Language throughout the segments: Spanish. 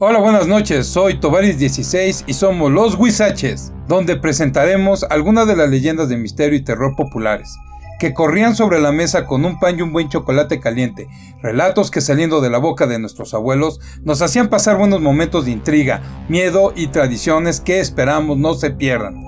Hola, buenas noches, soy Tovaris16 y somos Los Huizaches, donde presentaremos algunas de las leyendas de misterio y terror populares, que corrían sobre la mesa con un pan y un buen chocolate caliente, relatos que saliendo de la boca de nuestros abuelos nos hacían pasar buenos momentos de intriga, miedo y tradiciones que esperamos no se pierdan.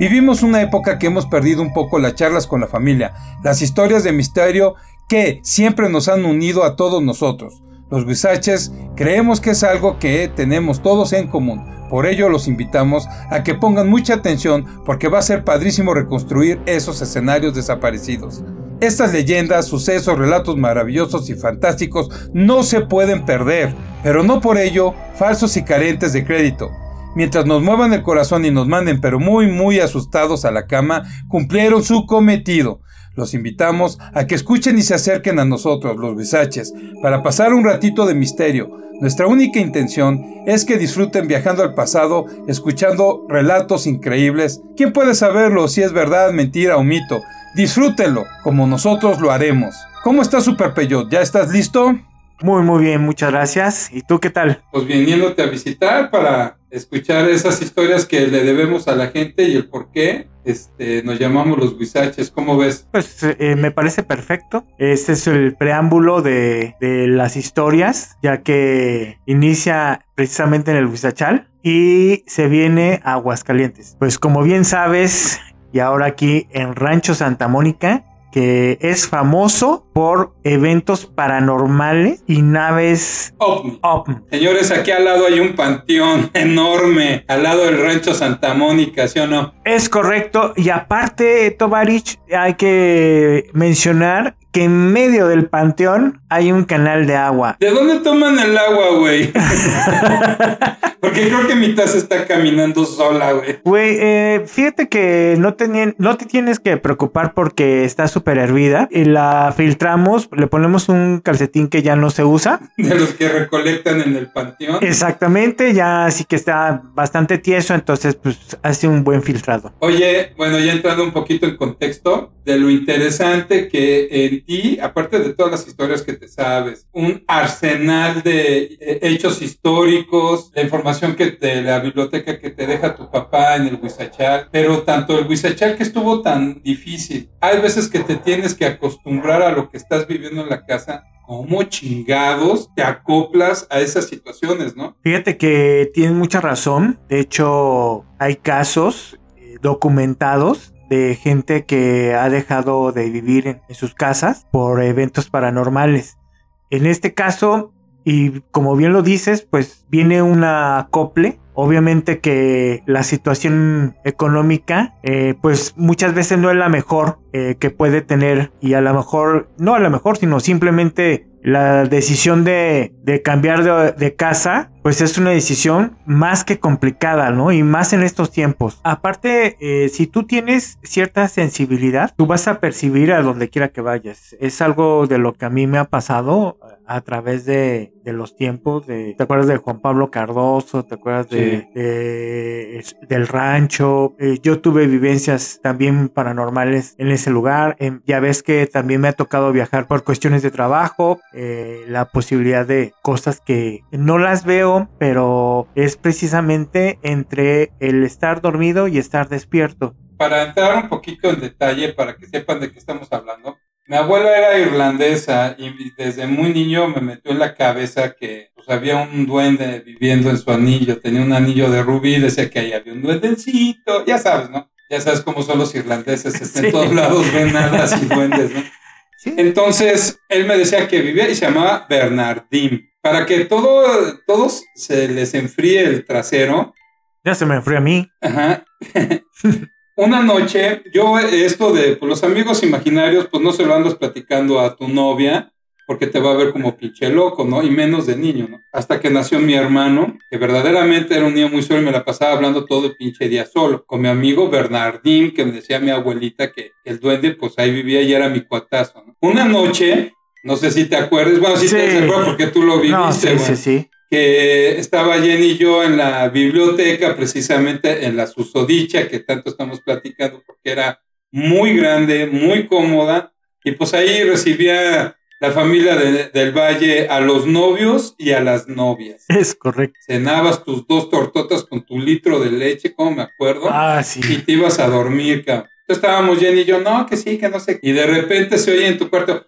Vivimos una época que hemos perdido un poco las charlas con la familia, las historias de misterio que siempre nos han unido a todos nosotros. Los guisaches creemos que es algo que tenemos todos en común. Por ello los invitamos a que pongan mucha atención porque va a ser padrísimo reconstruir esos escenarios desaparecidos. Estas leyendas, sucesos, relatos maravillosos y fantásticos no se pueden perder, pero no por ello falsos y carentes de crédito. Mientras nos muevan el corazón y nos manden pero muy muy asustados a la cama, cumplieron su cometido. Los invitamos a que escuchen y se acerquen a nosotros, los bisaches, para pasar un ratito de misterio. Nuestra única intención es que disfruten viajando al pasado, escuchando relatos increíbles. ¿Quién puede saberlo si es verdad, mentira o mito? Disfrútenlo, como nosotros lo haremos. ¿Cómo está Super Peyot? ¿Ya estás listo? Muy, muy bien, muchas gracias. ¿Y tú qué tal? Pues viniéndote a visitar para escuchar esas historias que le debemos a la gente y el por qué este, nos llamamos los guisaches. ¿Cómo ves? Pues eh, me parece perfecto. Este es el preámbulo de, de las historias, ya que inicia precisamente en el guisachal y se viene a Aguascalientes. Pues como bien sabes, y ahora aquí en Rancho Santa Mónica, que es famoso por eventos paranormales y naves ovni. Señores, aquí al lado hay un panteón enorme, al lado del rancho Santa Mónica, ¿sí o no? Es correcto, y aparte, Tovarich, hay que mencionar que en medio del panteón hay un canal de agua. ¿De dónde toman el agua, güey? Porque creo que mi taza está caminando sola, güey. Güey, eh, fíjate que no te, no te tienes que preocupar porque está súper hervida. Y la filtramos, le ponemos un calcetín que ya no se usa. De los que recolectan en el panteón. Exactamente, ya así que está bastante tieso, entonces pues hace un buen filtrado. Oye, bueno, ya entrando un poquito en contexto de lo interesante que en ti, aparte de todas las historias que te sabes, un arsenal de eh, hechos históricos, la información que de la biblioteca que te deja tu papá en el Huizachal, pero tanto el Huizachal que estuvo tan difícil, hay veces que te tienes que acostumbrar a lo que estás viviendo en la casa como chingados te acoplas a esas situaciones, ¿no? Fíjate que tienes mucha razón. De hecho, hay casos eh, documentados de gente que ha dejado de vivir en, sus casas por eventos paranormales. En este caso, y como bien lo dices, pues viene una acople. Obviamente que la situación económica, eh, pues muchas veces no es la mejor eh, que puede tener y a lo mejor, no a lo mejor, sino simplemente la decisión de, cambiar de, casa, pues es una decisión más que complicada, ¿no? Y más en estos tiempos. Aparte, eh, si tú tienes cierta sensibilidad, tú vas a percibir a donde quiera que vayas. Es algo de lo que a mí me ha pasado a través de, de los tiempos. De, ¿Te acuerdas de Juan Pablo Cardoso? ¿Te acuerdas de, de, del rancho? Eh, yo tuve vivencias también paranormales en ese lugar. Eh, ya ves que también me ha tocado viajar por cuestiones de trabajo. Eh, la posibilidad de cosas que no las veo, pero es precisamente entre el estar dormido y estar despierto. Para entrar un poquito en detalle, para que sepan de qué estamos hablando, mi abuela era irlandesa y desde muy niño me metió en la cabeza que pues, había un duende viviendo en su anillo, tenía un anillo de rubí, decía que ahí había un duendecito, ya sabes, ¿no? Ya sabes cómo son los irlandeses, en todos lados ven nada y duendes, ¿no? Entonces, él me decía que vivía y se llamaba Bernardín. Para que todo, todos se les enfríe el trasero. Ya se me enfría a mí. Ajá. una noche, yo esto de pues, los amigos imaginarios, pues no se lo andas platicando a tu novia, porque te va a ver como pinche loco, ¿no? Y menos de niño, ¿no? Hasta que nació mi hermano, que verdaderamente era un niño muy solo y me la pasaba hablando todo el pinche día solo, con mi amigo Bernardín, que me decía mi abuelita que el duende, pues ahí vivía y era mi cuatazo, ¿no? Una noche, no sé si te acuerdas, bueno, sí, te acuerdas porque tú lo viviste, no, sí, sí, sí que estaba Jenny y yo en la biblioteca, precisamente en la susodicha que tanto estamos platicando, porque era muy grande, muy cómoda, y pues ahí recibía la familia del Valle a los novios y a las novias. Es correcto. Cenabas tus dos tortotas con tu litro de leche, como me acuerdo. Ah, sí. Y te ibas a dormir, cabrón. Estábamos Jenny y yo, no, que sí, que no sé. Y de repente se oye en tu cuarto.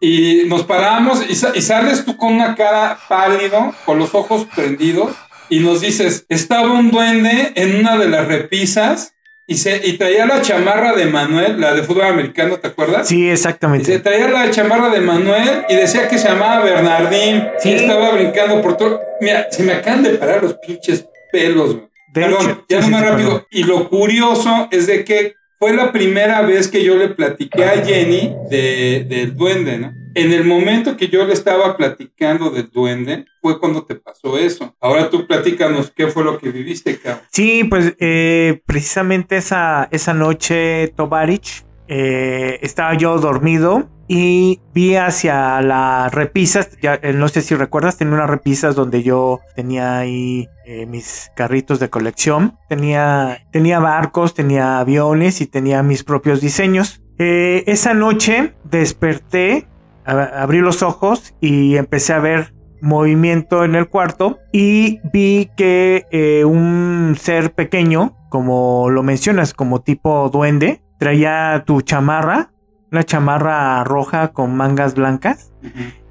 Y nos paramos y, sales tú con una cara pálido, con los ojos prendidos, y nos dices, estaba un duende en una de las repisas y, se, y traía la chamarra de Manuel, la de fútbol americano, ¿te acuerdas? Sí, exactamente. Se traía la chamarra de Manuel y decía que se llamaba Bernardín. Y estaba brincando por todo. Mira, se me acaban de parar los pinches pelos, güey. Perdón, ya no más rápido. Y lo curioso es de que fue la primera vez que yo le platiqué a Jenny de, del duende, ¿no? En el momento que yo le estaba platicando del duende, fue cuando te pasó eso. Ahora tú platícanos qué fue lo que viviste, cabrón. Sí, pues eh, precisamente esa, esa noche, Tovarich, eh, estaba yo dormido y vi hacia las repisas, ya, eh, no sé si recuerdas, tenía unas repisas donde yo tenía ahí eh, mis carritos de colección, tenía, tenía barcos, tenía aviones y tenía mis propios diseños. Esa noche desperté, abrí los ojos y empecé a ver movimiento en el cuarto y vi que un ser pequeño, como lo mencionas, como tipo duende, traía tu chamarra una chamarra roja con mangas blancas.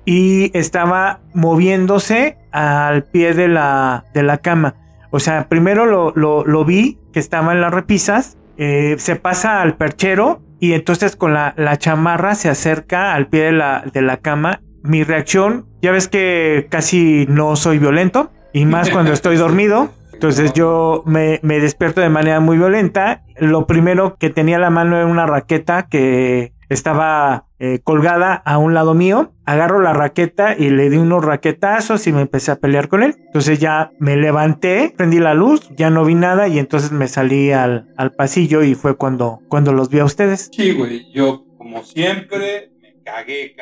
Y estaba moviéndose al pie de la, de la cama. O sea, primero lo, lo, vi que estaba en las repisas. Eh, se pasa al perchero y entonces con la, la, chamarra se acerca al pie de la, de la cama. Mi reacción, ya ves que casi no soy violento y más cuando estoy dormido. Entonces yo me, me, despierto de manera muy violenta. Lo primero que tenía la mano era una raqueta que estaba eh, colgada a un lado mío, agarro la raqueta y le di unos raquetazos y me empecé a pelear con él. Entonces ya me levanté, prendí la luz, ya no vi nada y entonces me salí al, al pasillo y fue cuando, cuando los vi a ustedes. Sí, güey, yo como siempre me cagué,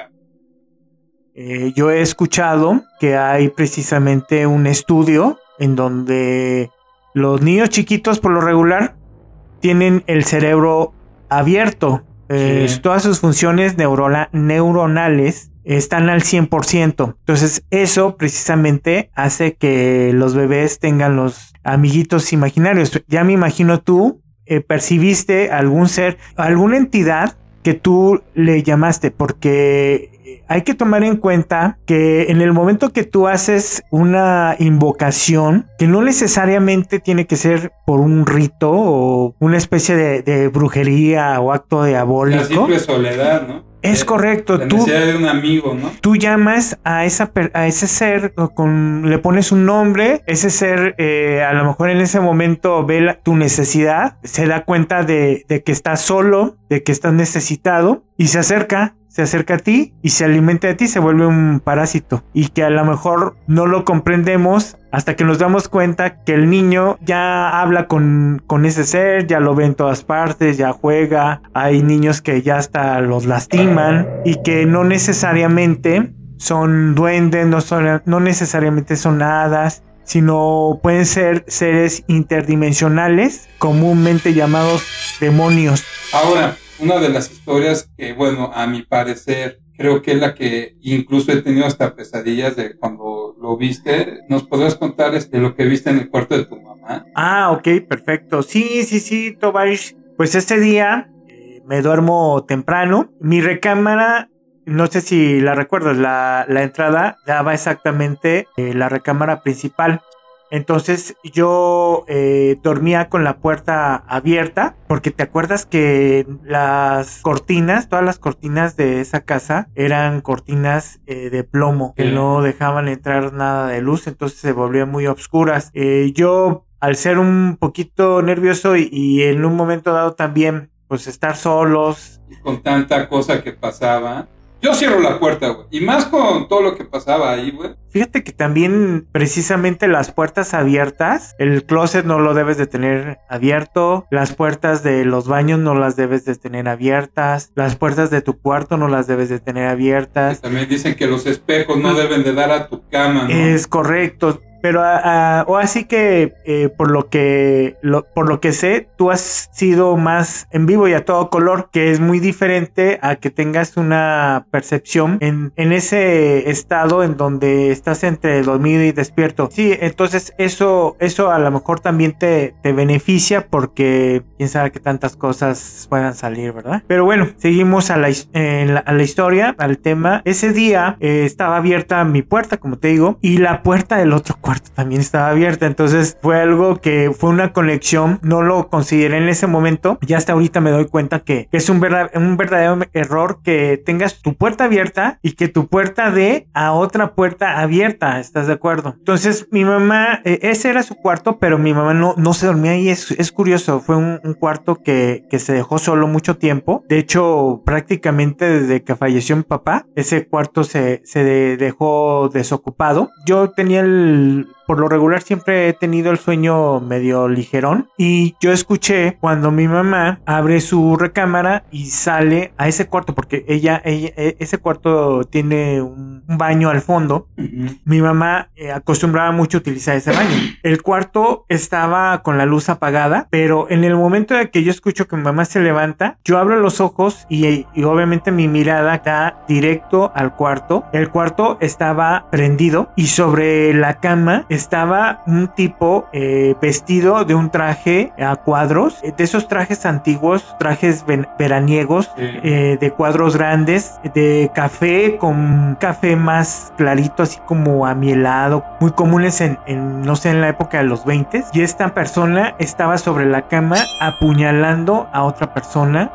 eh, yo he escuchado que hay precisamente un estudio en donde los niños chiquitos por lo regular tienen el cerebro abierto eh, todas sus funciones neuronales están al 100%. Entonces eso precisamente hace que los bebés tengan los amiguitos imaginarios. Ya me imagino tú eh, percibiste algún ser, alguna entidad que tú le llamaste, porque hay que tomar en cuenta que en el momento que tú haces una invocación, que no necesariamente tiene que ser por un rito o una especie de, brujería o acto diabólico. La simple soledad, ¿no? Es correcto. La tú, de un amigo, ¿no? Tú llamas a, esa, a ese ser, con, le pones un nombre, ese ser eh, a lo mejor en ese momento ve tu necesidad, se da cuenta de, de que estás solo, de que estás necesitado y se acerca se acerca a ti y se alimenta de ti, se vuelve un parásito. Y que a lo mejor no lo comprendemos hasta que nos damos cuenta que el niño ya habla con, con ese ser, ya lo ve en todas partes, ya juega. Hay niños que ya hasta los lastiman y que no necesariamente son duendes, no, son, no necesariamente son hadas, sino pueden ser seres interdimensionales, comúnmente llamados demonios. Ahora, una de las historias que, bueno, a mi parecer, creo que es la que incluso he tenido hasta pesadillas de cuando lo viste. ¿Nos podrás contar este, lo que viste en el cuarto de tu mamá? Ah, ok, perfecto. Sí, sí, sí, Tobash. Pues ese día eh, me duermo temprano. Mi recámara no sé si la recuerdas, la, la entrada daba exactamente eh, la recámara principal. Entonces yo eh, dormía con la puerta abierta porque te acuerdas que las cortinas, todas las cortinas de esa casa eran cortinas eh, de plomo que no dejaban entrar nada de luz, entonces se volvían muy oscuras. Eh, yo al ser un poquito nervioso y, en un momento dado también pues estar solos. Y con tanta cosa que pasaba. Yo cierro la puerta, güey. Y más con todo lo que pasaba ahí, güey. Fíjate que también precisamente las puertas abiertas, el closet no lo debes de tener abierto, las puertas de los baños no las debes de tener abiertas, las puertas de tu cuarto no las debes de tener abiertas. también dicen que los espejos no deben de dar a tu cama, ¿no? Es correcto Pero o así que eh, por lo que por lo que sé, tú has sido más en vivo y a todo color, que es muy diferente a que tengas una percepción en, en ese estado en donde estás entre dormido y despierto. Sí, entonces eso, eso a lo mejor también te, te beneficia porque quién sabe que tantas cosas puedan salir, ¿verdad? Pero bueno, seguimos a la, a la historia, al tema. Ese día eh, estaba abierta mi puerta, como te digo, y la puerta del otro cuarto también estaba abierta. Entonces fue algo que fue una conexión. No lo consideré en ese momento. Ya hasta ahorita me doy cuenta que, es un, un verdadero error que tengas tu puerta abierta y que tu puerta dé a otra puerta abierta. ¿Estás de acuerdo? Entonces mi mamá, eh, ese era su cuarto, pero mi mamá no, no se dormía ahí. Es, es curioso. Fue un, cuarto que, que se dejó solo mucho tiempo. De hecho, prácticamente desde que falleció mi papá, ese cuarto se, se dejó desocupado. Yo tenía el and por lo regular siempre he tenido el sueño medio ligerón y yo escuché cuando mi mamá abre su recámara y sale a ese cuarto porque ella, e, ese cuarto tiene un, baño al fondo. Mi mamá eh, acostumbraba mucho a utilizar ese baño. El cuarto estaba con la luz apagada, pero en el momento de que yo escucho que mi mamá se levanta, yo abro los ojos y, y obviamente mi mirada está directo al cuarto. El cuarto estaba prendido y sobre la cama estaba un tipo eh, vestido de un traje a cuadros, eh, de esos trajes antiguos, trajes veraniegos, eh, de cuadros grandes, de café con café más clarito, así como amielado, muy comunes en, no sé, en la época de los 20. Y esta persona estaba sobre la cama apuñalando a otra persona.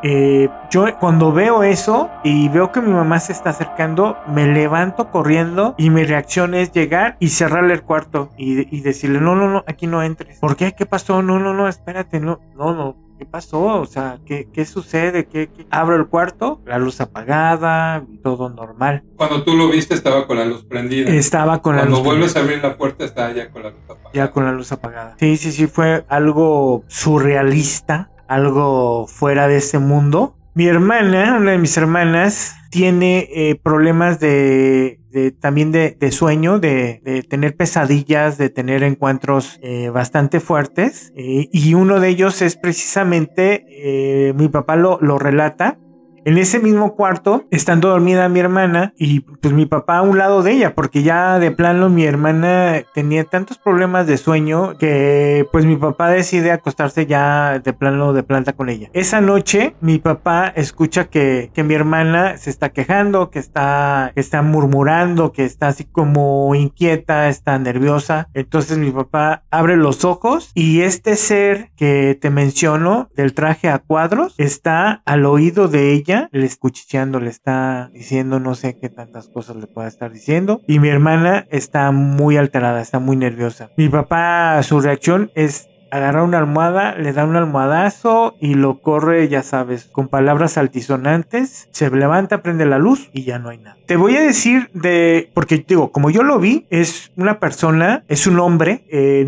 yo cuando veo eso y veo que mi mamá se está acercando, me levanto corriendo y mi reacción es llegar y cerrarle el cuarto y, decirle, no, no, no, aquí no entres. ¿Por qué? ¿Qué pasó? No, no, no, espérate, no, no, no. ¿Qué pasó? O sea, ¿qué, qué sucede? ¿Qué, Abro el cuarto, la luz apagada, todo normal. Cuando tú lo viste estaba con la luz prendida. Estaba con la luz Cuando vuelves a abrir la puerta estaba ya con la luz apagada. Ya con la luz apagada. Sí, sí, sí, fue algo surrealista, algo fuera de ese mundo. Mi hermana, una de mis hermanas, tiene eh, problemas de de, también de, de sueño, de, de, tener pesadillas, de tener encuentros eh, bastante fuertes. Eh, y uno de ellos es precisamente, eh, mi papá lo, lo relata, en ese mismo cuarto, estando dormida mi hermana y pues mi papá a un lado de ella, porque ya de plano mi hermana tenía tantos problemas de sueño que pues mi papá decide acostarse ya de plano de planta con ella. Esa noche mi papá escucha que, que mi hermana se está quejando, que está, que está murmurando, que está así como inquieta, está nerviosa. Entonces mi papá abre los ojos y este ser que te menciono del traje a cuadros está al oído de ella le escuchicheando, le está diciendo no sé qué tantas cosas le pueda estar diciendo. Y mi hermana está muy alterada, está muy nerviosa. Mi papá, su reacción es agarrar una almohada, le da un almohadazo y lo corre, ya sabes, con palabras altisonantes. Se levanta, prende la luz y ya no hay nada. Te voy a decir de, porque digo, como yo lo vi, es una persona, es un hombre eh,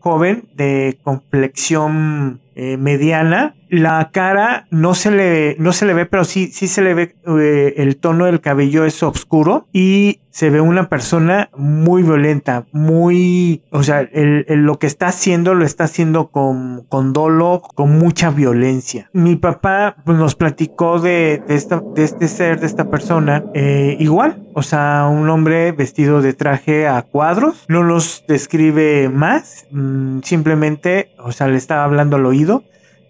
joven de complexión eh, mediana. La cara no se le, no se le ve, pero sí, sí se le ve eh, el tono del cabello es oscuro y se ve una persona muy violenta, muy, o sea, el, lo que está haciendo lo está haciendo con, con dolo, con mucha violencia. Mi papá pues, nos platicó de, de, esta, de este ser, de esta persona, eh, igual, o sea, un hombre vestido de traje a cuadros, no nos describe más, mm, simplemente, o sea, le estaba hablando al oído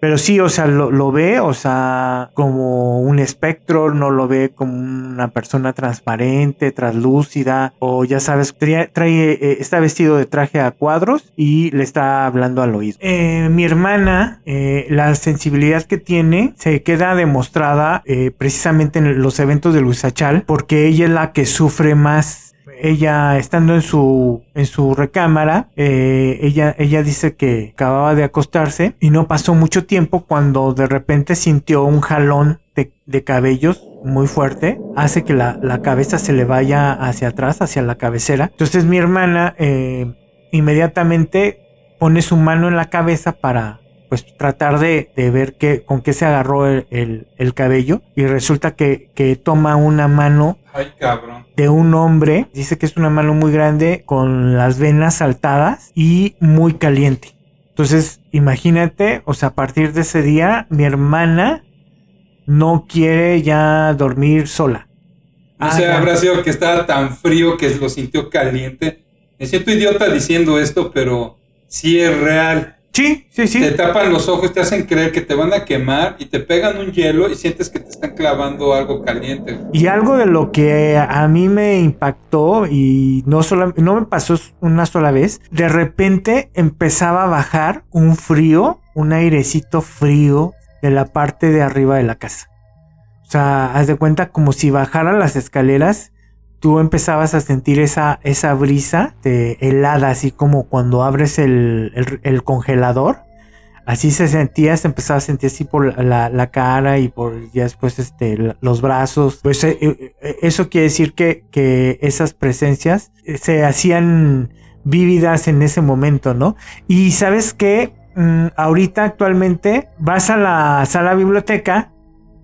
pero sí, o sea, lo, ve, o sea, como un espectro, no lo ve como una persona transparente, translúcida, o ya sabes, trae, eh, está vestido de traje a cuadros y le está hablando al oído. Eh, mi hermana, eh, la sensibilidad que tiene se queda demostrada precisamente en los eventos de Luis Achal, porque ella es la que sufre más ella estando en su en su recámara eh, ella ella dice que acababa de acostarse y no pasó mucho tiempo cuando de repente sintió un jalón de, cabellos muy fuerte hace que la, la, cabeza se le vaya hacia atrás hacia la cabecera. Entonces mi hermana eh, inmediatamente pone su mano en la cabeza para pues tratar de, de ver qué, con qué se agarró el, el- el cabello y resulta que, que toma una mano Ay, cabrón. de un hombre, dice que es una mano muy grande con las venas saltadas y muy caliente. Entonces, imagínate, o sea, a partir de ese día, mi hermana no quiere ya dormir sola. No Ah, sé, habrá sido que estaba tan frío que lo sintió caliente. Me siento idiota diciendo esto, pero sí es real. Sí, sí, sí. Te tapan los ojos, te hacen creer que te van a quemar y te pegan un hielo y sientes que te están clavando algo caliente. Y algo de lo que a mí me impactó y no solo no me pasó una sola vez, de repente empezaba a bajar un frío, un airecito frío de la parte de arriba de la casa. O sea, haz de cuenta como si bajaran las escaleras, tú empezabas a sentir esa, esa brisa helada, así como cuando abres el, el- el congelador. Así se sentía, se empezaba a sentir así por la, la cara y por ya después este, los brazos. Pues eh, eh, eso quiere decir que, que esas presencias eh, se hacían vívidas en ese momento, ¿no? Y sabes que ahorita actualmente vas a la sala biblioteca,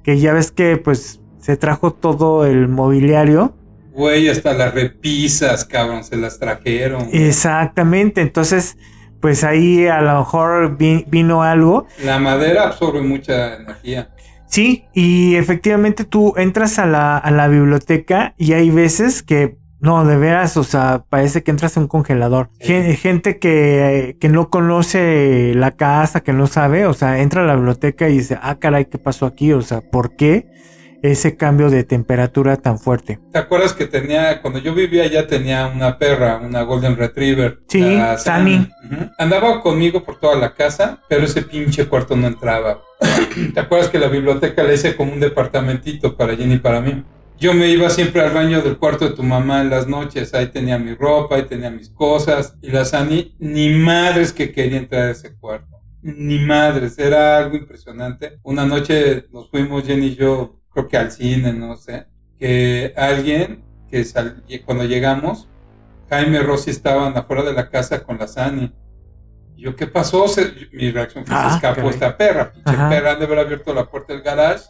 que ya ves que pues se trajo todo el mobiliario. Güey, hasta las repisas, cabrón, se las trajeron. Exactamente, entonces pues ahí a lo mejor vi- vino algo. La madera absorbe mucha energía. Sí, y efectivamente tú entras a la, a la biblioteca y hay veces que, no, de veras, o sea, parece que entras a un congelador. Gen- Gente que, que no conoce la casa, que no sabe, o sea, entra a la biblioteca y dice, ah, caray, ¿qué pasó aquí? O sea, ¿por qué ese cambio de temperatura tan fuerte? ¿Te acuerdas que tenía, cuando yo vivía allá tenía una perra, una Golden Retriever? Sí, Sammy. Andaba conmigo por toda la casa, pero ese pinche cuarto no entraba. ¿Te acuerdas que la biblioteca la hice como un departamentito para Jenny y para mí? Yo me iba siempre al baño del cuarto de tu mamá en las noches, ahí tenía mi ropa, ahí tenía mis cosas, y la Sani, ni madres que quería entrar a ese cuarto, ni madres, era algo impresionante. Una noche nos fuimos Jenny y yo, creo que al cine, no sé, que alguien que sal- cuando llegamos, Jaime y Rosy estaban afuera de la casa con la Sani. Y yo, ¿qué pasó? Se- mi reacción fue, Ah, se escapó caray. esta perra. Pinche Ajá. perra han de haber abierto la puerta del garage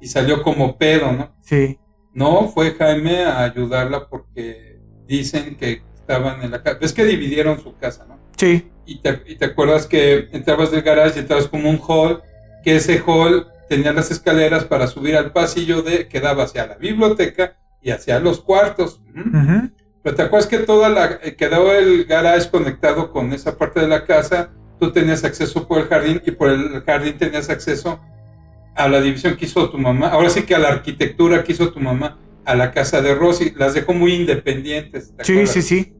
y salió como pedo, ¿no? Sí. No, fue Jaime a ayudarla porque dicen que estaban en la casa. Ves que dividieron su casa, ¿no? Sí. Y te, y te acuerdas que entrabas del garage y entrabas como un hall, que ese hall tenía las escaleras para subir al pasillo de que daba hacia la biblioteca y hacia los cuartos. Ujú. Ujú. Pero te acuerdas que toda la eh, quedaba el garage conectado con esa parte de la casa, tú tenías acceso por el jardín y por el jardín tenías acceso a la división que hizo tu mamá. Ahora sí que a la arquitectura que hizo tu mamá, a la casa de Rosy, las dejó muy independientes. ¿te Sí, sí, sí.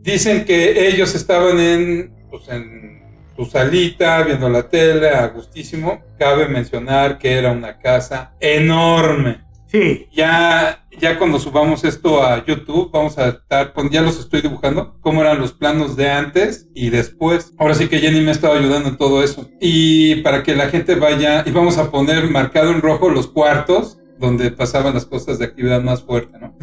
Dicen que ellos estaban en, pues, en su salita viendo la tele, a gustísimo. Cabe mencionar que era una casa enorme. Sí. Ya, ya cuando subamos esto a YouTube, vamos a estar, con, ya los estoy dibujando, cómo eran los planos de antes y después. Ahora sí que Jenny me ha estado ayudando en todo eso. Y para que la gente vaya, y vamos a poner marcado en rojo los cuartos donde pasaban las cosas de actividad más fuerte, ¿no?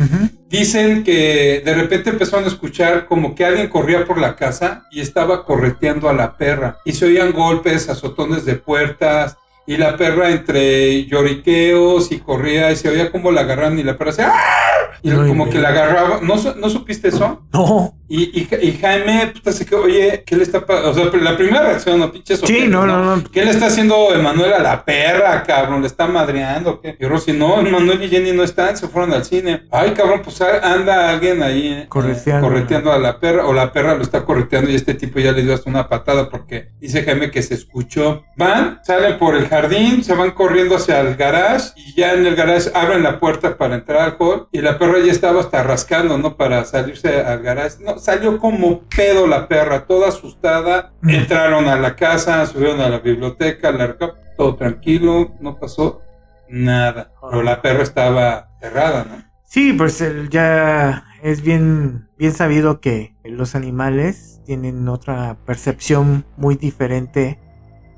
Dicen que de repente empezaron a escuchar como que alguien corría por la casa y estaba correteando a la perra. Y se oían golpes, azotones de puertas. Y la perra entre lloriqueos y corría y se oía como la agarraban y la perra se... ¡Ah! Y como que la agarraba. ¿No, ¿No supiste eso? No. Y, y, y Jaime, puta, se quedó, oye, ¿qué le está pasando? O sea, la primera reacción, no pinches Sí, no, no, no. ¿Qué le está haciendo Emanuel a la perra, cabrón? ¿Le está madreando? ¿Qué? Y Rosy, no, Emanuel y Jenny no están, se fueron al cine. Ay, cabrón, pues anda alguien ahí eh, Correteando. correteando a la perra, o la perra lo está correteando y este tipo ya le dio hasta una patada porque dice Jaime que se escuchó. Van, salen por el jardín, se van corriendo hacia el garage y ya en el garage abren la puerta para entrar al hall y la perra ya estaba hasta rascando, ¿no? Para salirse al garage. No, salió como pedo la perra, toda asustada. Mm. Entraron a la casa, subieron a la biblioteca, la todo tranquilo, no pasó nada. Pero la perra estaba cerrada, ¿no? Sí, pues ya es bien, bien sabido que los animales tienen otra percepción muy diferente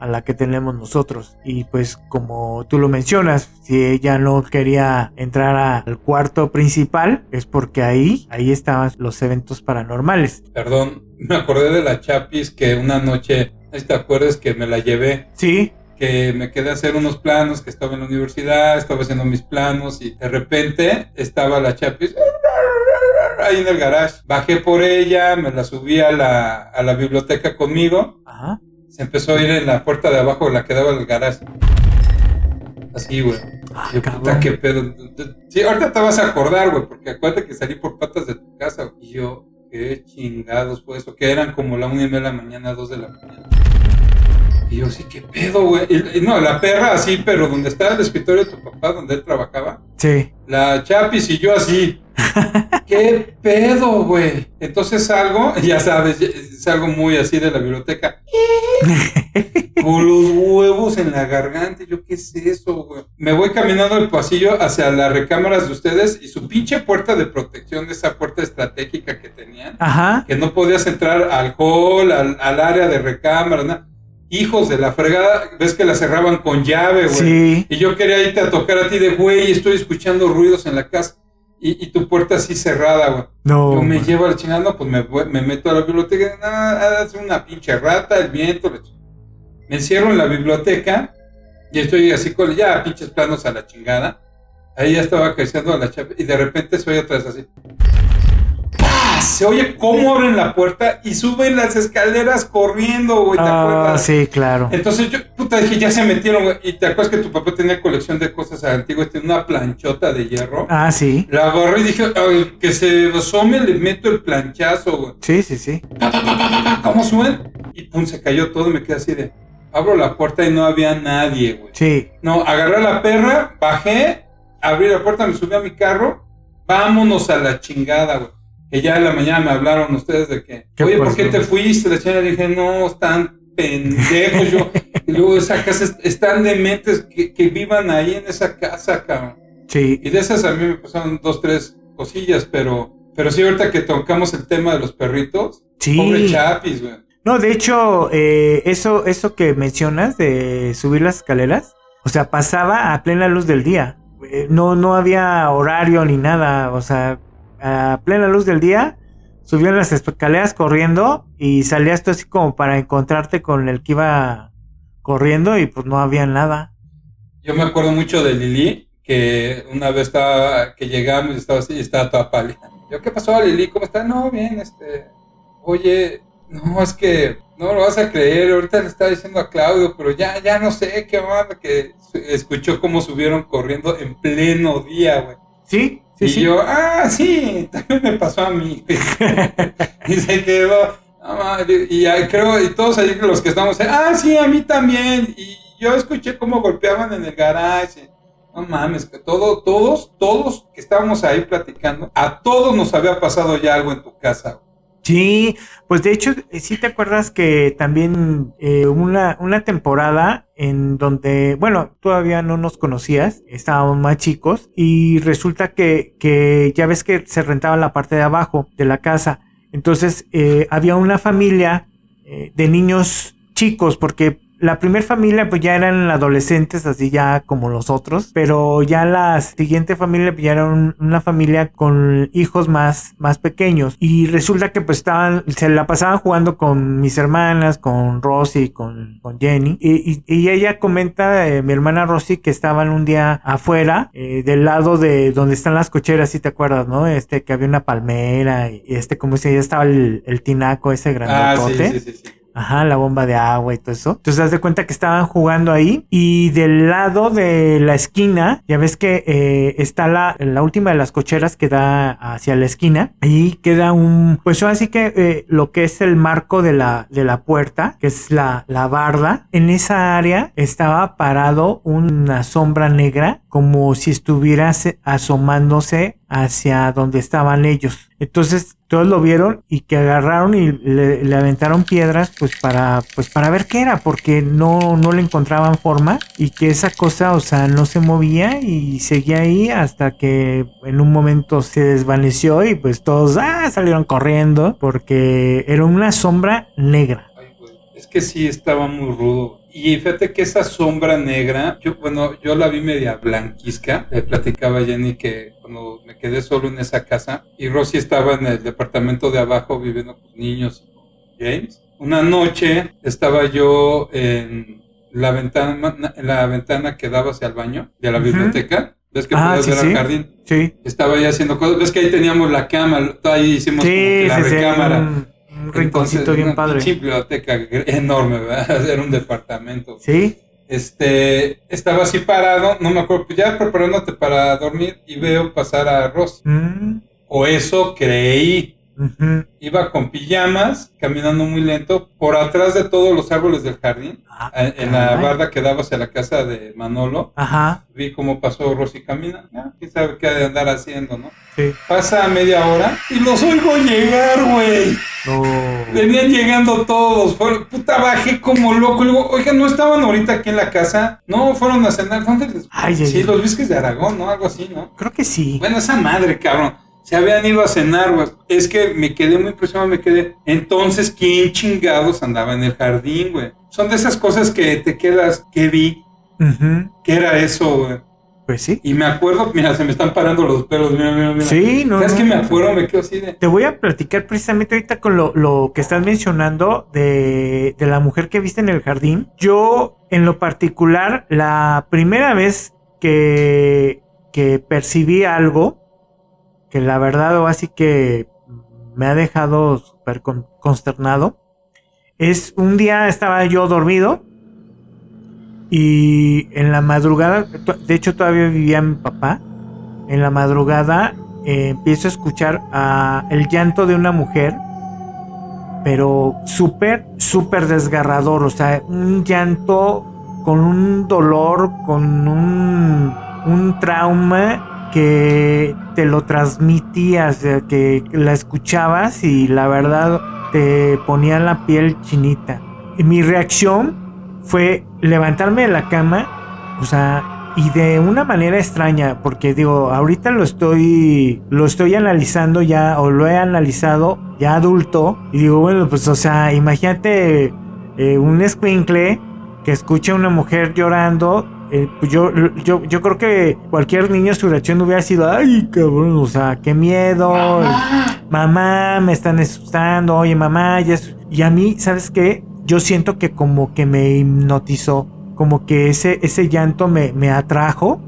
a la que tenemos nosotros. Y pues como tú lo mencionas, si ella no quería entrar al cuarto principal, es porque ahí, ahí estaban los eventos paranormales. Perdón, me acordé de la Chapis que una noche, ¿te acuerdas que me la llevé? Sí. Que me quedé a hacer unos planos, que estaba en la universidad, estaba haciendo mis planos y de repente estaba la Chapis ahí en el garage. Bajé por ella, me la subí a la, a la biblioteca conmigo. Ajá. Se empezó a ir en la puerta de abajo, la que daba del garage. Así, güey. Ah, puta, qué pedo. Sí, ahorita te vas a acordar, güey, porque acuérdate que salí por patas de tu casa, güey. Y yo, qué chingados fue eso, que eran como la una y media de la mañana, dos de la mañana. Y yo, sí, qué pedo, güey. Y, y no, la perra así, pero donde estaba el escritorio de tu papá, donde él trabajaba, Sí. la Chapis y yo así. ¿Qué pedo, güey? Entonces salgo, ya sabes, salgo muy así de la biblioteca. Con los huevos en la garganta. Yo, ¿qué es eso, güey? Me voy caminando el pasillo hacia las recámaras de ustedes y su pinche puerta de protección esa puerta estratégica que tenían. Ajá. Que no podías entrar al hall, al, al área de recámaras, nada. Hijos de la fregada, ves que la cerraban con llave, güey. Sí. Y yo quería irte a tocar a ti de, güey, estoy escuchando ruidos en la casa. Y, y tu puerta así cerrada, güey. No. Yo me man. llevo a la chingada, no, pues me, me meto a la biblioteca. Ah, es una pinche rata, el viento. Me encierro en la biblioteca y estoy así con ya pinches planos a la chingada. Ahí ya estaba acariciando a la chapa y de repente se oye otra vez así. Se oye cómo abren la puerta y suben las escaleras corriendo, güey, ¿te Ah, acuerdas? sí, claro. Entonces yo, puta, dije, ya se metieron, güey. Y te acuerdas que tu papá tenía colección de cosas antiguas, tenía una planchota de hierro. Ah, sí. La agarré y dije, "Ay, que se asome, le meto el planchazo, güey. Sí, sí, sí. ¿Cómo suben? Y pum, se cayó todo y me quedé así de. Abro la puerta y no había nadie, güey. Sí. No, agarré a la perra, bajé, abrí la puerta, me subí a mi carro, vámonos a la chingada, güey. Que ya en la mañana me hablaron ustedes de que, ¿Qué oye, ¿por qué te fuiste? La chingada dije, no, están pendejos. Yo, y luego esa casa es- están dementes que, que vivan ahí en esa casa, cabrón. Sí. Y de esas a mí me pasaron dos, tres cosillas, pero, pero sí, ahorita que tocamos el tema de los perritos, Sí. pobre Chapis, güey. No, de hecho, eh, eso, eso que mencionas de subir las escaleras, o sea, pasaba a plena luz del día. Eh, no, no había horario ni nada. O sea, a plena luz del día, subían las escaleras corriendo y salías tú así como para encontrarte con el que iba corriendo y pues no había nada. Yo me acuerdo mucho de Lili, que una vez estaba, que llegamos y estaba así, y estaba toda pálida. Yo, ¿qué pasó, Lili? ¿Cómo está? No, bien, este, oye, no, es que no lo vas a creer, ahorita le estaba diciendo a Claudio, pero ya, ya no sé qué onda, que escuchó cómo subieron corriendo en pleno día, güey. Sí, sí, y sí. yo, ah, sí, también me pasó a mí. y se quedó, y creo, y todos ahí los que estamos, ah, sí, a mí también. Y yo escuché cómo golpeaban en el garage. No mames, que todo, todos, todos que estábamos ahí platicando, a todos nos había pasado ya algo en tu casa. Sí, pues de hecho, eh, sí te acuerdas que también eh, una, una temporada en donde, bueno, todavía no nos conocías, estábamos más chicos y resulta que, que ya ves que se rentaba la parte de abajo de la casa. Entonces eh, había una familia eh, de niños chicos porque la primera familia pues ya eran adolescentes así ya como los otros, pero ya la siguiente familia pues, ya era un- una familia con hijos más, más pequeños y resulta que pues estaban, se la pasaban jugando con mis hermanas, con Rosy, con, con Jenny y, y- y ella comenta, eh, mi hermana Rosy, que estaban un día afuera eh, del lado de donde están las cocheras, si te acuerdas, ¿no? Este que había una palmera y, este como si ya estaba el, el tinaco ese Ah, sí, grandote. sí, sí, sí. Ajá, la bomba de agua y todo eso. Entonces, haz de cuenta que estaban jugando ahí. Y del lado de la esquina, ya ves que eh, está la, la última de las cocheras que da hacia la esquina. Y queda un, pues así que eh, lo que es el marco de la, de la puerta, que es la, la barda. En esa área estaba parado una sombra negra, como si estuviera se- asomándose hacia donde estaban ellos. Entonces todos lo vieron y que agarraron y le, le aventaron piedras pues para pues para ver qué era porque no no le encontraban forma y que esa cosa o sea no se movía y seguía ahí hasta que en un momento se desvaneció y pues todos ah, salieron corriendo porque era una sombra negra. Es que sí estaba muy rudo. Y fíjate que esa sombra negra, yo, bueno, yo la vi media blanquisca. Le platicaba a Jenny que cuando me quedé solo en esa casa y Rosy estaba en el departamento de abajo viviendo con niños James. Una noche estaba yo en la ventana, en la ventana que daba hacia el baño de la biblioteca. ¿Ves que Ah, podías sí, ver sí. al jardín? Sí. Estaba ahí haciendo cosas. ¿Ves que ahí teníamos la cama? Ahí hicimos como que la recámara. Un, rinconcito Entonces, bien una padre. pinche biblioteca enorme, ¿verdad? Era un departamento. Sí. Este, estaba así parado, no me acuerdo, ya preparándote para dormir y veo pasar a Ross. Mm, O eso creí. Iba con pijamas, caminando muy lento, por atrás de todos los árboles del jardín, Ah, en la barda que daba hacia la casa de Manolo. Ajá. Vi cómo pasó Rosy camina. Ah, quién sabe qué ha de andar haciendo, ¿no? Sí. Pasa media hora y los oigo llegar, güey. No. Venían llegando todos. Puta, bajé como loco. Le digo, oiga, ¿no estaban ahorita aquí en la casa? No, fueron a cenar. ¿Dónde les.? Ay, sí, ay. los Vizques de Aragón, ¿no? Algo así, ¿no? Creo que sí. Bueno, esa madre, cabrón. Se habían ido a cenar, güey. Es que me quedé muy impresionado, me quedé. Entonces, ¿quién chingados andaba en el jardín, güey? Son de esas cosas que te quedas, que vi. ¿qué era eso, güey? Pues sí. Y me acuerdo, mira, se me están parando los pelos, mira, mira, mira. Sí, no. ¿Sabes no, que me no. acuerdo? Me quedo así de. Te voy a platicar precisamente ahorita con lo, lo que estás mencionando de, de la mujer que viste en el jardín. Yo, en lo particular, la primera vez que, que percibí algo, que la verdad así que me ha dejado súper con- consternado, es un día estaba yo dormido y en la madrugada, de hecho todavía vivía mi papá, en la madrugada eh, empiezo a escuchar el llanto de una mujer, pero súper, súper desgarrador, o sea, un llanto con un dolor, con un, un trauma que te lo transmitía, o sea, que la escuchabas y la verdad te ponía la piel chinita. Y mi reacción fue levantarme de la cama, o sea, y de una manera extraña, porque digo, ahorita lo estoy, lo estoy analizando ya, o lo he analizado ya adulto, y digo, bueno, pues, o sea, imagínate eh, un escuincle que escucha a una mujer llorando. Eh, pues yo, yo, yo creo que cualquier niño su reacción hubiera sido, ay, cabrón, o sea, qué miedo, mamá, me están asustando, oye, mamá, ya es-". Y a mí, ¿sabes qué? Yo siento que como que me hipnotizó, como que ese, ese llanto me, me atrajo.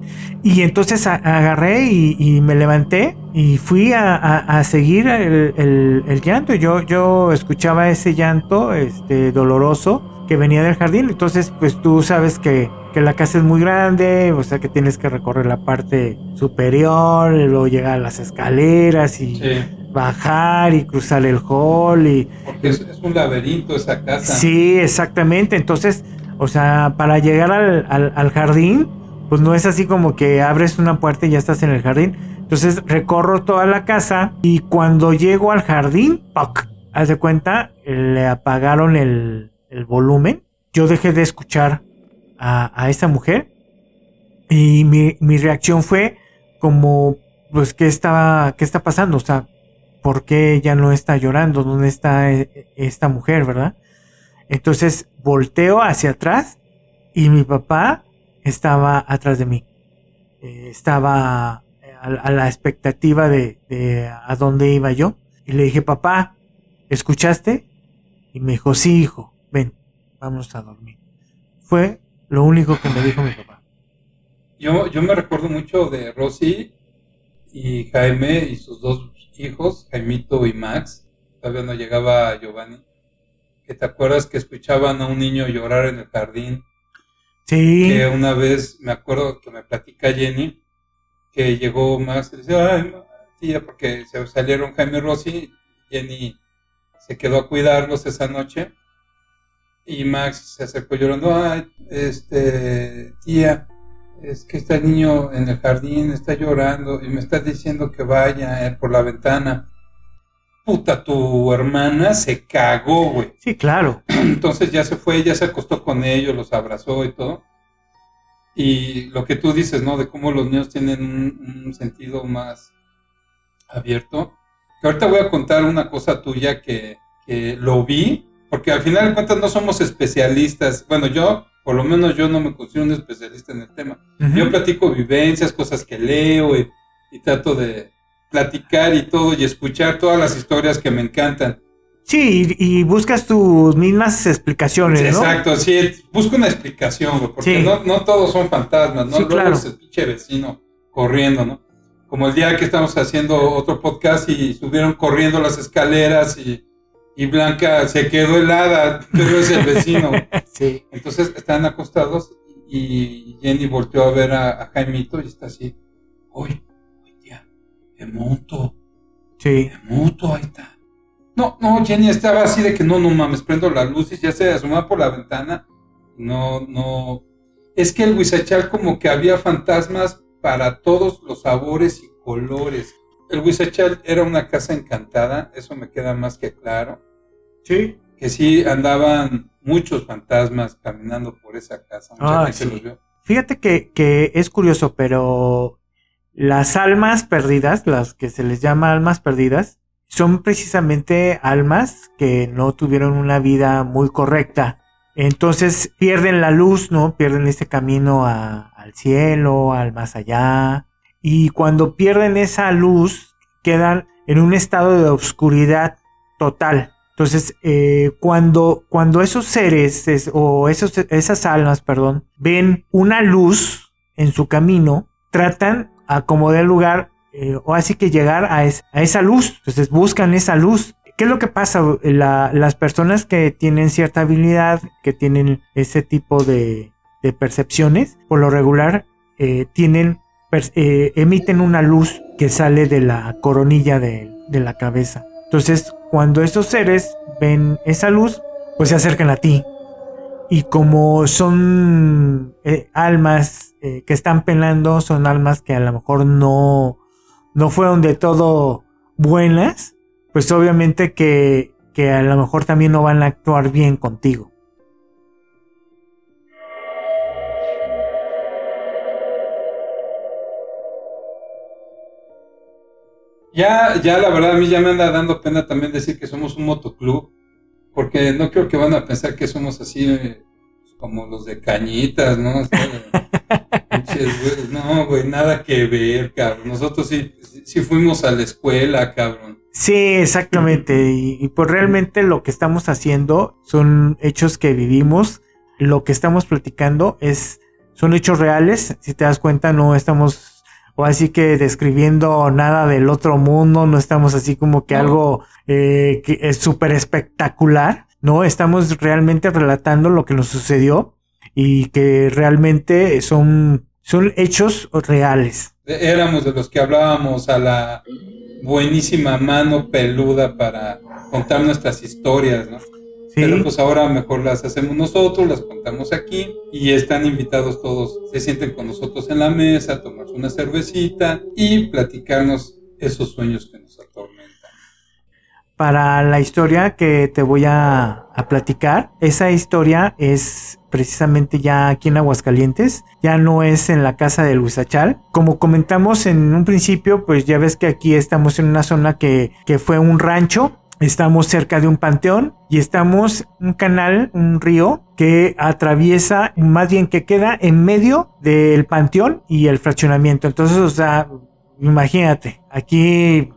Y entonces a- agarré y, y me levanté y fui a, a- a seguir el, el- el llanto. Yo, yo escuchaba ese llanto este, doloroso que venía del jardín. Entonces, pues tú sabes que, que la casa es muy grande, o sea que tienes que recorrer la parte superior, y luego llegar a las escaleras y Sí, bajar y cruzar el hall y porque es, es un laberinto esa casa. Sí, exactamente. Entonces, o sea, para llegar al, al- al jardín, pues no es así como que abres una puerta y ya estás en el jardín. Entonces recorro toda la casa y cuando llego al jardín, ¡poc! Haz de cuenta, le apagaron el, el volumen. Yo dejé de escuchar a, a esa mujer y mi, mi reacción fue como, pues, ¿qué está, ¿qué está pasando? O sea, ¿por qué ella no está llorando? ¿Dónde está eh, esta mujer, verdad? Entonces volteo hacia atrás y mi papá estaba atrás de mí. Eh, estaba a, a la expectativa de, de a dónde iba yo. Y le dije, papá, ¿escuchaste? Y me dijo, sí, hijo, ven, vamos a dormir. Fue lo único que me dijo mi papá. Yo, yo me recuerdo mucho de Rosy y Jaime y sus dos hijos, Jaimito y Max. Todavía no llegaba Giovanni. Que te acuerdas que escuchaban a un niño llorar en el jardín. Sí, Que una vez me acuerdo que me platica Jenny que llegó Max y decía, ay, tía, porque se salieron Jaime y Rosy. Jenny se quedó a cuidarlos esa noche. Y Max se acercó llorando, ay, este, tía, es que está el niño en el jardín, está llorando y me está diciendo que vaya eh, por la ventana. Puta, tu hermana se cagó, güey. sí, claro. Entonces ya se fue, ya se acostó con ellos, los abrazó y todo. Y lo que tú dices, ¿no? De cómo los niños tienen un, un sentido más abierto. Que ahorita voy a contar una cosa tuya que, que lo vi porque al final de cuentas no somos especialistas. Bueno, yo, por lo menos yo no me considero un especialista en el tema. Yo platico vivencias, cosas que leo y, trato de platicar y todo y escuchar todas las historias que me encantan. Sí, y, buscas tus mismas explicaciones, ¿no? Exacto, sí, busco una explicación, porque no, no, todos son fantasmas, ¿no? Sí, claro. es el pinche vecino corriendo, ¿no? Como el día que estamos haciendo otro podcast y subieron corriendo las escaleras y y Blanca se quedó helada, pero es el vecino. sí. Entonces están acostados y Jenny volteó a ver a, Jaimito y está así, uy, tía, de moto. Sí. De moto, ahí está. No, no, Jenny estaba así de que no, no mames, prendo la luz y ya se asoma por la ventana. No, no. Es que el Huizachal como que había fantasmas para todos los sabores y colores. El Huizachal era una casa encantada, eso me queda más que claro. Sí. Que sí andaban muchos fantasmas caminando por esa casa. Ah, Fíjate que, que es curioso, pero las almas perdidas, las que se les llama almas perdidas, son precisamente almas que no tuvieron una vida muy correcta. Entonces pierden la luz, ¿no? Pierden este camino al cielo, al más allá. Y cuando pierden esa luz, quedan en un estado de oscuridad total. Entonces, eh, cuando, cuando esos seres o esos, esas almas, perdón, ven una luz en su camino, tratan a como lugar eh, o así que llegar a, esa luz. Entonces buscan esa luz. ¿Qué es lo que pasa? las personas que tienen cierta habilidad, que tienen ese tipo de, percepciones, por lo regular eh, tienen, emiten una luz que sale de la coronilla de, de la cabeza. Entonces, cuando estos seres ven esa luz, pues se acercan a ti. Y como son eh, almas eh, que están penando, son almas que a lo mejor no, no fueron de todo buenas, pues obviamente que, que a lo mejor también no van a actuar bien contigo. Ya, ya la verdad a mí ya me anda dando pena también decir que somos un motoclub, porque no creo que van a pensar que somos así eh, como los de cañitas, ¿no? no, güey, nada que ver, cabrón. Nosotros sí, sí fuimos a la escuela, cabrón. Sí, exactamente. Y, y pues realmente lo que estamos haciendo son hechos que vivimos. Lo que estamos platicando es, son hechos reales. Si te das cuenta, no estamos o así que describiendo nada del otro mundo, no estamos así como que algo eh, que es súper espectacular, ¿no? Estamos realmente relatando lo que nos sucedió y que realmente son, son hechos reales. Éramos de los que hablábamos a la buenísima mano peluda para contar nuestras historias, ¿no? Pero pues ahora mejor las hacemos nosotros, las contamos aquí y están invitados todos, se sienten con nosotros en la mesa, tomarse una cervecita y platicarnos esos sueños que nos atormentan. Para la historia que te voy a, platicar, esa historia es precisamente ya aquí en Aguascalientes, ya no es en la casa de Luisachal. Como comentamos en un principio, pues ya ves que aquí estamos en una zona que, que fue un rancho Estamos cerca de un panteón y estamos un canal, un río que atraviesa, más bien que queda en medio del panteón y el fraccionamiento. Entonces, o sea, imagínate, aquí,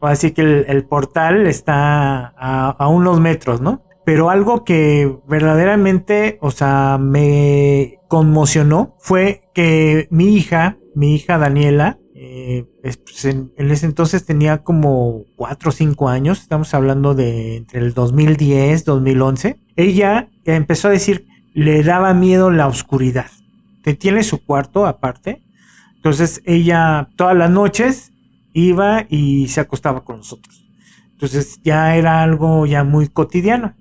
así que el, portal está a, a, unos metros, ¿no? Pero algo que verdaderamente, o sea, me conmocionó fue que mi hija, mi hija Daniela, eh, pues, en, ese entonces tenía como 4 o 5 años, estamos hablando de entre el 2010, 2011. Ella empezó a decir, le daba miedo la oscuridad. Que tiene su cuarto aparte. Entonces ella todas las noches iba y se acostaba con nosotros. Entonces ya era algo ya muy cotidiano.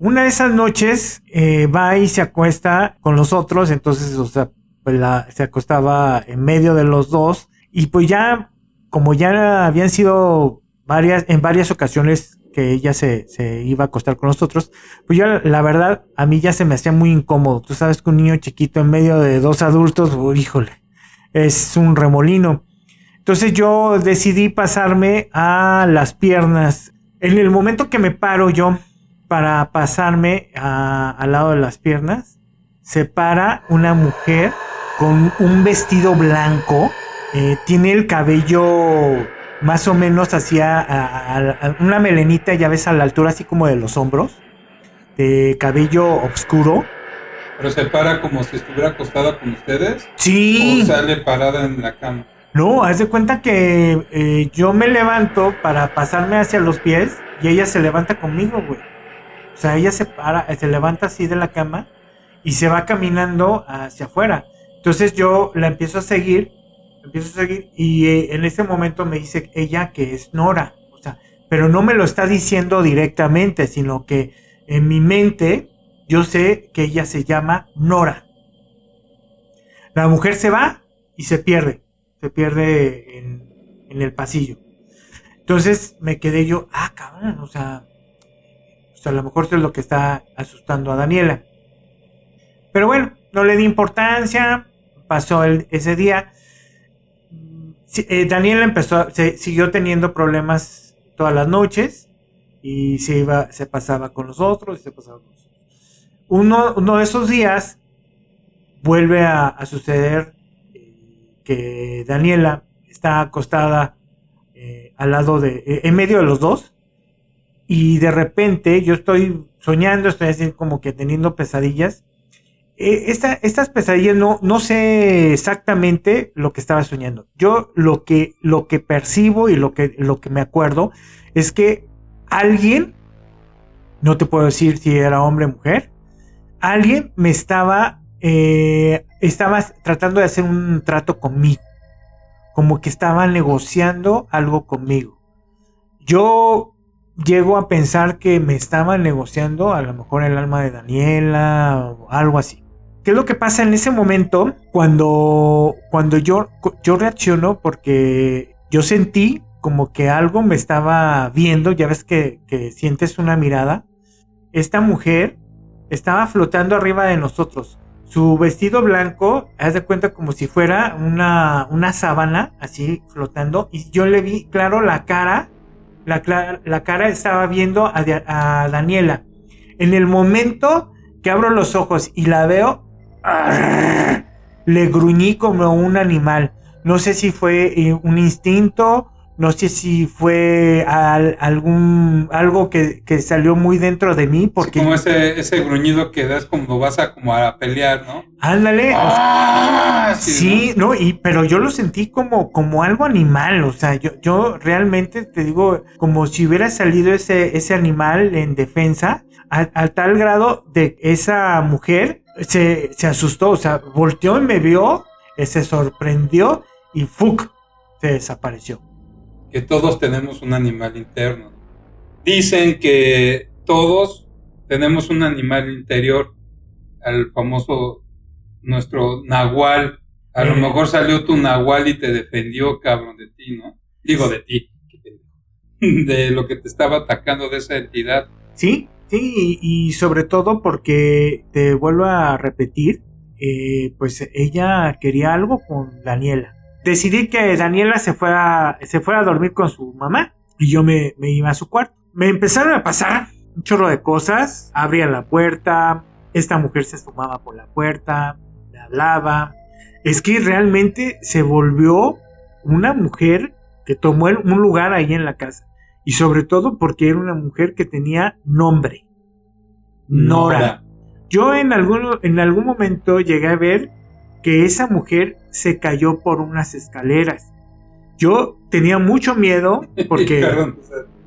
Una de esas noches eh, va y se acuesta con nosotros, entonces, o sea, pues se acostaba en medio de los dos y pues ya, como ya habían sido varias, en varias ocasiones que ella se, se iba a acostar con nosotros, pues yo la verdad a mí ya se me hacía muy incómodo. Tú sabes que un niño chiquito en medio de dos adultos, híjole, es un remolino. Entonces yo decidí pasarme a las piernas. En el momento que me paro yo para pasarme al lado de las piernas, se para una mujer con un vestido blanco, eh, tiene el cabello más o menos hacia una melenita, ya ves, a la altura así como de los hombros, de cabello oscuro. ¿Pero se para como si estuviera acostada con ustedes? Sí. ¿O sale parada en la cama? No, haz de cuenta que eh, yo me levanto para pasarme hacia los pies y ella se levanta conmigo, güey. O sea, ella se para, se levanta así de la cama y se va caminando hacia afuera. Entonces yo la empiezo a seguir, empiezo a seguir y eh, en ese momento me dice ella que es Nora. O sea, pero no me lo está diciendo directamente, sino que en mi mente yo sé que ella se llama Nora. La mujer se va y se pierde, se pierde en, el pasillo. Entonces me quedé yo, ah, cabrón, o sea, sea, a lo mejor eso es lo que está asustando a Daniela. Pero bueno, no le di importancia, pasó ese día. Eh, Daniela empezó, se, siguió teniendo problemas todas las noches y se iba, se pasaba con los otros y se pasaba con uno de esos días vuelve a, suceder eh, que Daniela está acostada eh, al lado de, en medio de los dos y de repente yo estoy soñando, estoy así como que teniendo pesadillas eh, estas pesadillas no, no sé exactamente lo que estaba soñando. Yo lo que, lo que percibo y lo que, lo que me acuerdo es que alguien, no te puedo decir si era hombre o mujer, alguien me estaba, eh, estaba tratando de hacer un trato conmigo. Como que estaba negociando algo conmigo. Yo llego a pensar que me estaban negociando a lo mejor el alma de Daniela o algo así. ¿Qué es lo que pasa en ese momento cuando, cuando yo, yo reacciono? Porque yo sentí como que algo me estaba viendo, ya ves que, sientes una mirada. Esta mujer estaba flotando arriba de nosotros. Su vestido blanco, haz de cuenta como si fuera una, una sábana, así flotando. Y yo le vi, claro, la cara. La, la cara estaba viendo a, a Daniela. En el momento que abro los ojos y la veo, le gruñí como un animal. No sé si fue eh, un instinto, no sé si fue algún algo que, salió muy dentro de mí porque como ese, ese gruñido que das cuando vas a como a pelear no ándale ah, sí, ¿no? y pero yo lo sentí como como algo animal o sea yo yo realmente te digo como si hubiera salido ese ese animal en defensa al tal grado de esa mujer se, asustó, o sea, volteó y me vio, se sorprendió y ¡fuc! se desapareció. Que todos tenemos un animal interno. Dicen que todos tenemos un animal interior, al famoso nuestro nahual. A lo eh. mejor salió tu nahual y te defendió, cabrón, de ti, ¿no? Digo de ti, de lo que te estaba atacando de esa entidad. Sí, Sí, y, sobre todo porque te vuelvo a repetir, eh, pues ella quería algo con Daniela. Decidí que Daniela se fuera, se fuera a dormir con su mamá y yo me, me iba a su cuarto. Me empezaron a pasar un chorro de cosas. Abría la puerta, esta mujer se asomaba por la puerta, le hablaba. Es que realmente se volvió una mujer que tomó un lugar ahí en la casa. Y sobre todo porque era una mujer que tenía nombre. Nora. Yo en algún, en algún momento llegué a ver que esa mujer se cayó por unas escaleras. Yo tenía mucho miedo porque... Perdón,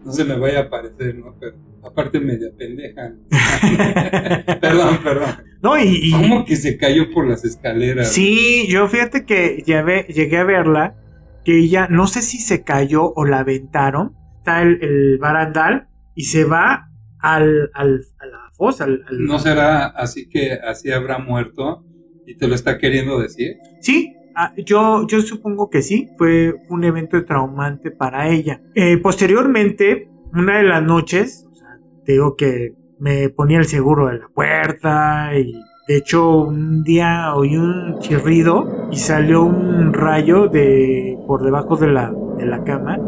no se me vaya a aparecer, ¿no? Pero aparte media pendeja. perdón, perdón. No, y, ¿Cómo que se cayó por las escaleras? Sí, yo fíjate que llegué a verla, que ella, no sé si se cayó o la aventaron, el, barandal y se va al, al, a la fosa. ¿No será así que así habrá muerto y te lo está queriendo decir? Sí, ah, yo, yo supongo que sí, fue un evento traumante para ella. Eh, posteriormente, una de las noches, o sea, digo que me ponía el seguro de la puerta y de hecho, un día oí un chirrido y salió un rayo de por debajo de la, de la cama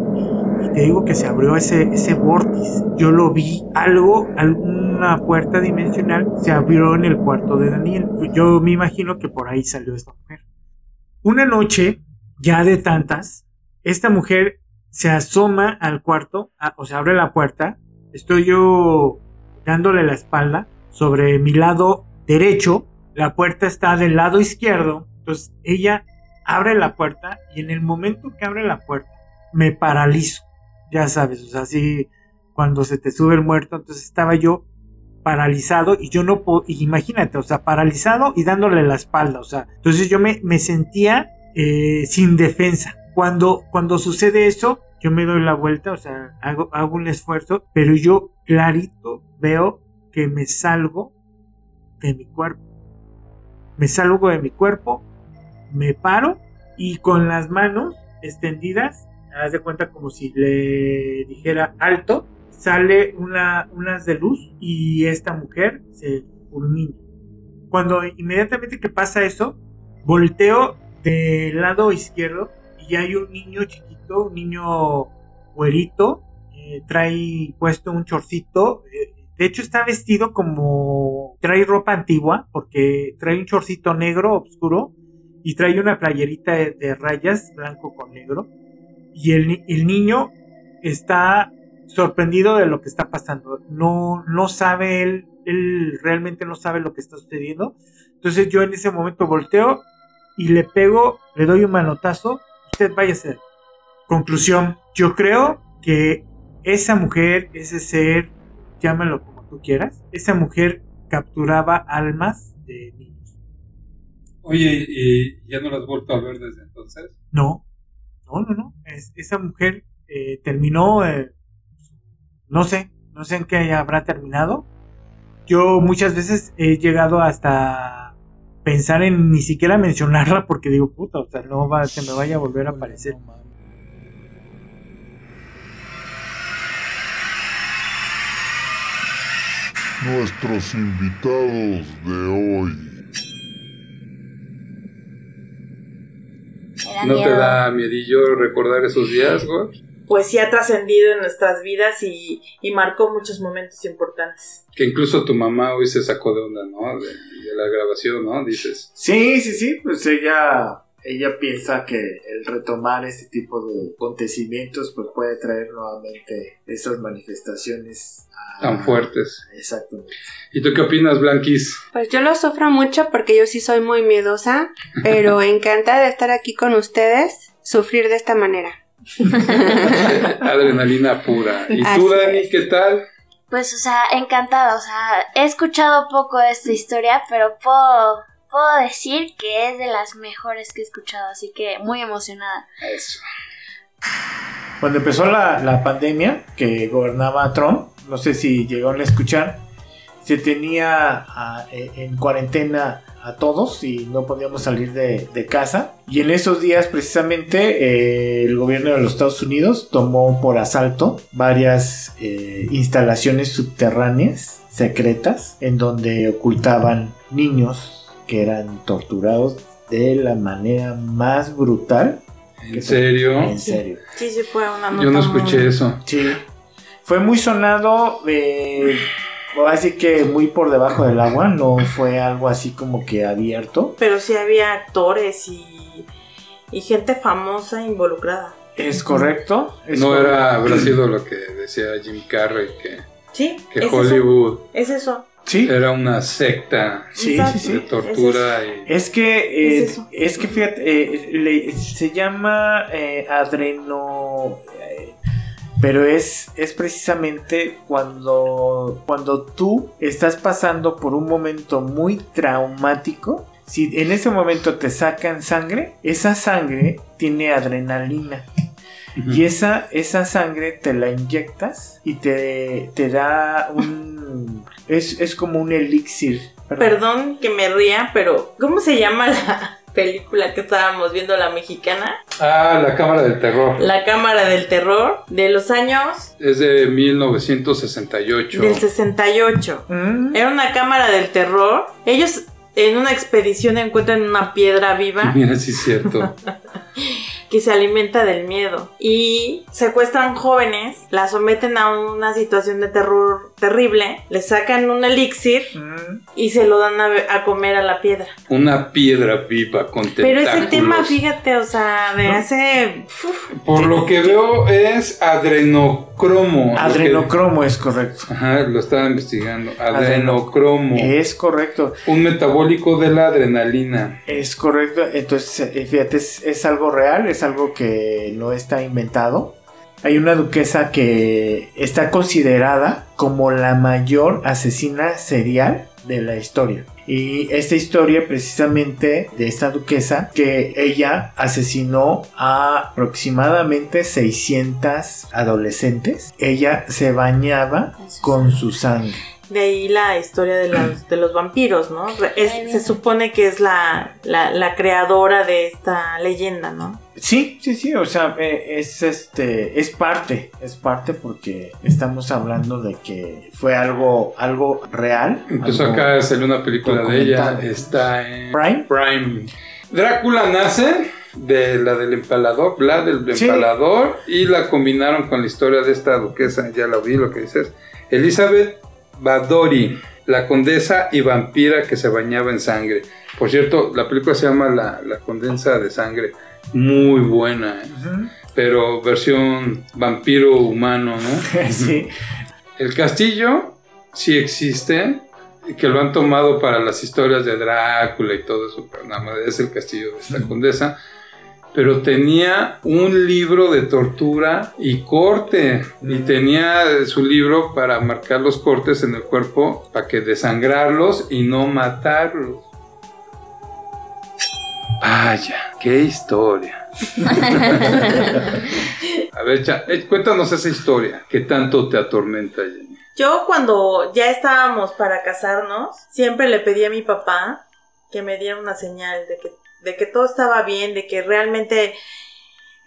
digo que se abrió ese, ese vórtice. Yo lo vi, algo, alguna puerta dimensional se abrió en el cuarto de Daniel. Yo me imagino que por ahí salió esta mujer. Una noche, ya de tantas, esta mujer se asoma al cuarto, o sea, abre la puerta. Estoy yo dándole la espalda sobre mi lado derecho. La puerta está del lado izquierdo. Entonces ella abre la puerta y en el momento que abre la puerta me paralizo. Ya sabes, o sea, así cuando se te sube el muerto, entonces estaba yo paralizado y yo no puedo, imagínate, o sea, paralizado y dándole la espalda, o sea, entonces yo me, me sentía eh, sin defensa. Cuando, cuando sucede eso, yo me doy la vuelta, o sea, hago, hago un esfuerzo, pero yo clarito veo que me salgo de mi cuerpo. Me salgo de mi cuerpo, me paro y con las manos extendidas, haz de cuenta como si le dijera alto, sale una, unas de luz y esta mujer se fulmina. Cuando inmediatamente que pasa eso, volteo del lado izquierdo y hay un niño chiquito, un niño güerito, eh, trae puesto un chorcito. Eh, de hecho está vestido como trae ropa antigua porque trae un chorcito negro oscuro y trae una playerita de, rayas blanco con negro. Y el, el niño está sorprendido de lo que está pasando. No, no sabe él, él realmente no sabe lo que está sucediendo. Entonces yo en ese momento volteo y le pego, le doy un manotazo. Usted vaya a ser. Conclusión, yo creo que esa mujer, ese ser, llámalo como tú quieras, esa mujer capturaba almas de niños. Oye, ¿y ya no la has vuelto a ver desde entonces? No, no, no, no. esa mujer eh, terminó eh, no sé, no sé en qué habrá terminado. Yo muchas veces he llegado hasta pensar en ni siquiera mencionarla porque digo, puta, o sea, no va, se me vaya a volver a aparecer. Nuestros invitados de hoy. ¿No te da miedillo recordar esos días, güey? pues sí ha trascendido en nuestras vidas y, marcó muchos momentos importantes. Que incluso tu mamá hoy se sacó de onda, ¿no? De, la grabación, ¿no? Dices. Sí, sí, sí, pues ella ella piensa que el retomar este tipo de acontecimientos pues puede traer nuevamente esas manifestaciones tan fuertes. Exactamente. ¿Y tú qué opinas, Blanquis? Pues yo lo sufro mucho porque yo sí soy muy miedosa, pero encantada de estar aquí con ustedes, sufrir de esta manera. Adrenalina pura. ¿Y tú, Dani, qué tal? Pues, o sea, encantada. O sea, he escuchado poco de esta historia, pero puedo, puedo decir que es de las mejores que he escuchado. Así que muy emocionada. Eso. Cuando empezó la, la pandemia que gobernaba Trump, no sé si llegaron a escuchar, se tenía e, en cuarentena a todos y no podíamos salir de, casa. Y en esos días precisamente eh, el gobierno de los Estados Unidos tomó por asalto varias eh, instalaciones subterráneas secretas en donde ocultaban niños que eran torturados de la manera más brutal. ¿En serio? En serio. Sí, sí fue una nota Yo no escuché eso. Sí. Fue muy sonado. Eh, Así que muy por debajo del agua, no fue algo así como que abierto. Pero sí había actores y, y gente famosa involucrada. Es correcto. no era, habrá sido lo que decía Jim Carrey, que, sí, que Hollywood es eso. Sí. Era una secta sí, de tortura. Es, que, eh, es, que fíjate, eh, se llama eh, adreno pero es, es precisamente cuando, cuando tú estás pasando por un momento muy traumático. Si en ese momento te sacan sangre, esa sangre tiene adrenalina. Y esa, esa sangre te la inyectas y te, te da un... Es, es como un elixir. Perdón que me ría, pero ¿cómo se llama la, película que estábamos viendo, la mexicana. Ah, La Cámara del Terror. La Cámara del Terror, de los años... Es de 1968. Del 68. Mm. Era una cámara del terror. Ellos en una expedición encuentran una piedra viva. Mira, sí es cierto. que se alimenta del miedo. Y secuestran jóvenes, la someten a una situación de terror terrible, le sacan un elixir Mm, y se lo dan a, comer a la piedra. Una piedra viva con Pero ese tentáculos. tema, fíjate, o sea, de hace... uf, Por lo que veo es adrenocromo. Adrenocromo es correcto. Ajá, lo estaba investigando. Adrenocromo. Es correcto. Un metabólico de la adrenalina. Es correcto. Entonces, eh, fíjate, es, es algo real, es algo que no está inventado. Hay una duquesa que está considerada como la mayor asesina serial de la historia. Y esta historia precisamente de esta duquesa, que ella asesinó a aproximadamente 600 adolescentes. Ella se bañaba con su sangre. De ahí la historia de los, de los vampiros, ¿no? Es- se supone que es la, la, la creadora de esta leyenda, ¿no? Sí, sí, sí, o sea, eh, es este, es parte, es parte porque estamos hablando de que fue algo, algo real. Entonces algo- acá salió una película de ella. Está en Prime. Prime. Drácula nace de la del empalador, la del Sí. empalador, y la combinaron con la historia de esta duquesa, ya la vi lo que dices. Elizabeth Badori, la condesa y vampira que se bañaba en sangre. Por cierto, la película se llama La, la Condensa de Sangre. Muy buena, ¿eh? Pero versión vampiro humano, ¿no? sí, El castillo sí existe, que lo han tomado para las historias de Drácula y todo eso, pero nada más es el castillo de esta condesa. Pero tenía un libro de tortura y corte. Y tenía su libro para marcar los cortes en el cuerpo, para que desangrarlos y no matarlos. Vaya, qué historia. A ver, Cha- eh, cuéntanos esa historia que tanto te atormenta, Jenny. Yo cuando ya estábamos para casarnos, siempre le pedí a mi papá que me diera una señal de que, de que todo estaba bien, de que realmente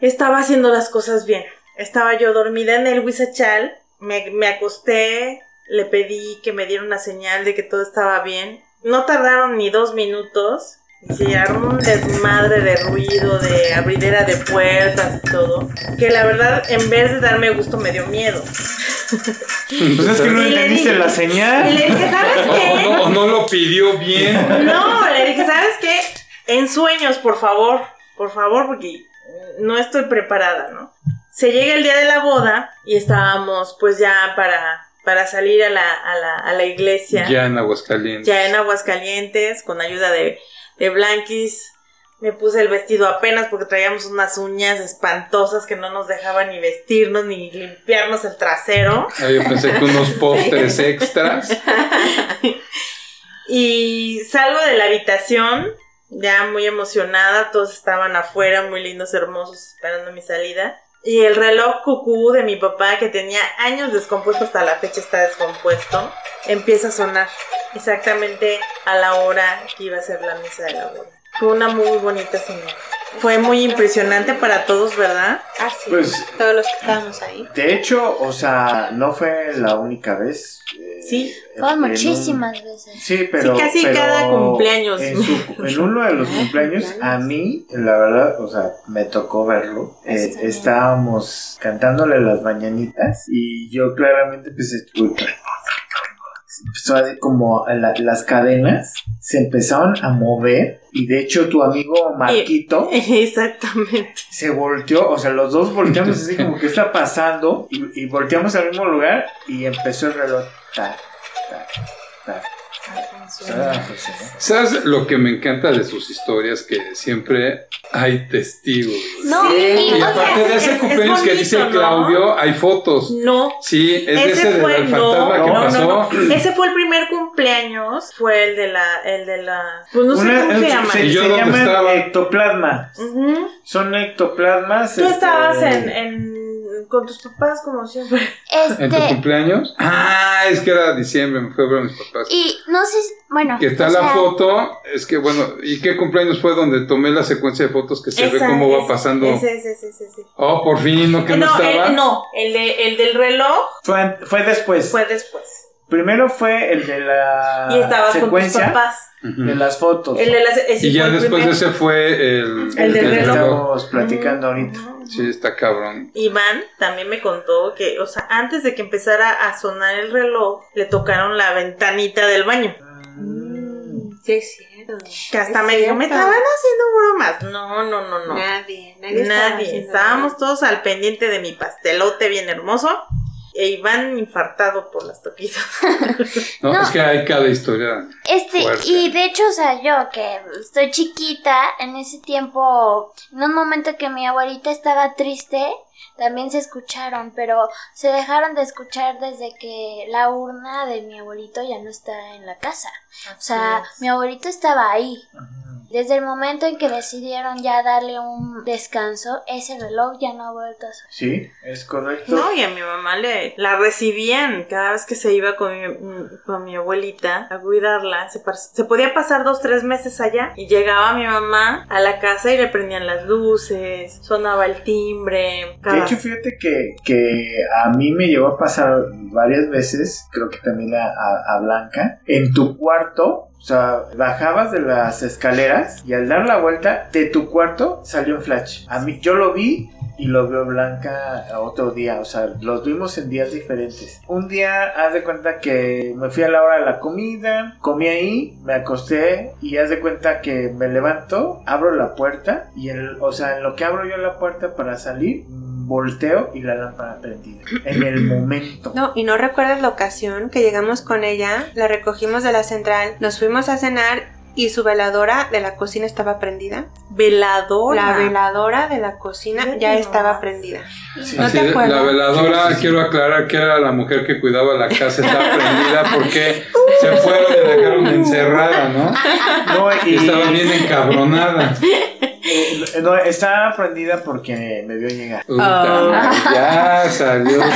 estaba haciendo las cosas bien. Estaba yo dormida en el Huizachal, me, me acosté, le pedí que me diera una señal de que todo estaba bien. No tardaron ni dos minutos. y Se armó un desmadre de ruido, de abridera de puertas y todo. Que la verdad, en vez de darme gusto, me dio miedo. pues es que no Y le entendiste dije- la Y señal. le dije, ¿sabes qué? o no, o no lo pidió bien. No, le dije, ¿sabes qué? En sueños, por favor, por favor, porque no estoy preparada, ¿no? Se llega el día de la boda y estábamos pues ya para, para salir a la, a la, a la iglesia, Ya en Aguascalientes. ya en Aguascalientes, con ayuda de, de Blanquis. Me puse el vestido apenas porque traíamos unas uñas espantosas que no nos dejaban ni vestirnos ni limpiarnos el trasero. Ah, yo pensé que unos postres extras. Y salgo de la habitación, ya muy emocionada, todos estaban afuera, muy lindos, hermosos, esperando mi salida. Y el reloj cucú de mi papá, que tenía años descompuesto, hasta la fecha está descompuesto, empieza a sonar exactamente a la hora que iba a ser la misa de la boda. Fue una muy bonita señal. Fue muy impresionante para todos, ¿verdad? Ah, sí. Pues- Todos los que estábamos ahí. De hecho, o sea, no fue la única vez. eh, Sí, Fueron un- muchísimas veces. Sí, pero. Sí, casi pero cada cumpleaños. En, su- en uno de los cumpleaños, a mí, la verdad, o sea, me tocó verlo. Eh, estábamos cantándole las mañanitas y yo claramente a como la- las cadenas se empezaron a mover y de hecho tu amigo Marquito Exactamente. se volteó, o sea, los dos volteamos así como que está pasando y, y volteamos al mismo lugar y empezó el reloj. ¿Sabes lo que me encanta de sus historias? Que siempre hay testigos. No, Sí. y, aparte sea, de ese es- es cumpleaños que bonito, dice ¿no? Claudio, hay fotos. No, Sí, es ese ese fue del no, fantasma que no, pasó. no, no. Ese fue el primer cumpleaños, fue el de la, el de la, pues no sé Una- cómo se llama. se, ¿Y yo se dónde llaman estaba? Son ectoplasmas. Tú este, estabas en, en, con tus papás como siempre. ¿En tu este, cumpleaños? Ah, es que era diciembre, me fue a ver a mis papás. y no sé, si- bueno, Que está la sea, foto, es que bueno, ¿y qué cumpleaños fue donde tomé la secuencia de fotos que se ve Esa- cómo va pasando? Ese, ese, ese, ese. Oh, por fin, no que no, no, estaba. el, no, el, de, el del reloj Fue, fue después. fue después. Primero fue el de la y estabas con tus secuencia papás. de las fotos. El de las- Y ya después primero. ese fue el, El del que reloj. estamos platicando ahorita. Sí, está cabrón. Iván también me contó que, o sea, antes de que empezara a sonar el reloj, le tocaron la ventanita del baño. Sí, es cierto. Que hasta Es me dijo, me estaban haciendo bromas. No, no, no, no. Nadie, nadie. Nadie. Estábamos todos al pendiente de mi pastelote bien hermoso. E Iván infartado por las toquitas. No, No. es que hay cada historia. Este, Fuerte. y de hecho, o sea, yo que estoy chiquita, en ese tiempo, en un momento que mi abuelita estaba triste, también se escucharon, pero se dejaron de escuchar desde que la urna de mi abuelito ya no está en la casa. O sea, es. mi abuelito estaba ahí. Desde el momento en que decidieron ya darle un descanso, ese reloj ya no ha vuelto a sonar. Sí, es correcto. No, y a mi mamá le la recibían cada vez que se iba con mi, con mi abuelita a cuidarla. Se, pas- se podía pasar dos, tres meses allá y llegaba mi mamá a la casa y le prendían las luces, sonaba el timbre. De hecho, fíjate que, que a mí me llegó a pasar varias veces, creo que también a, a- a Blanca, en tu cuarto, o sea, bajabas de las escaleras y al dar la vuelta de tu cuarto salió un flash. A mí, yo lo vi y lo vio Blanca otro día, o sea, los vimos en días diferentes. Un día, haz de cuenta que me fui a la hora de la comida, comí ahí, me acosté y haz de cuenta que me levanto, abro la puerta y, el, o sea, en lo que abro yo la puerta para salir, volteo y la lámpara prendida. En el momento. No, y no recuerdas la ocasión que llegamos con ella, la recogimos de la central, nos fuimos a cenar y su veladora de la cocina estaba prendida. Veladora. La veladora de la cocina ya estaba prendida. Sí. ¿No Así te de- acuerdas? la veladora, Sí, sí, sí. quiero aclarar que era la mujer que cuidaba la casa, estaba prendida porque se fueron y la dejaron encerrada, ¿no? No, Y estaba bien encabronada. no, estaba prendida porque me vio llegar. Puta, ya salió.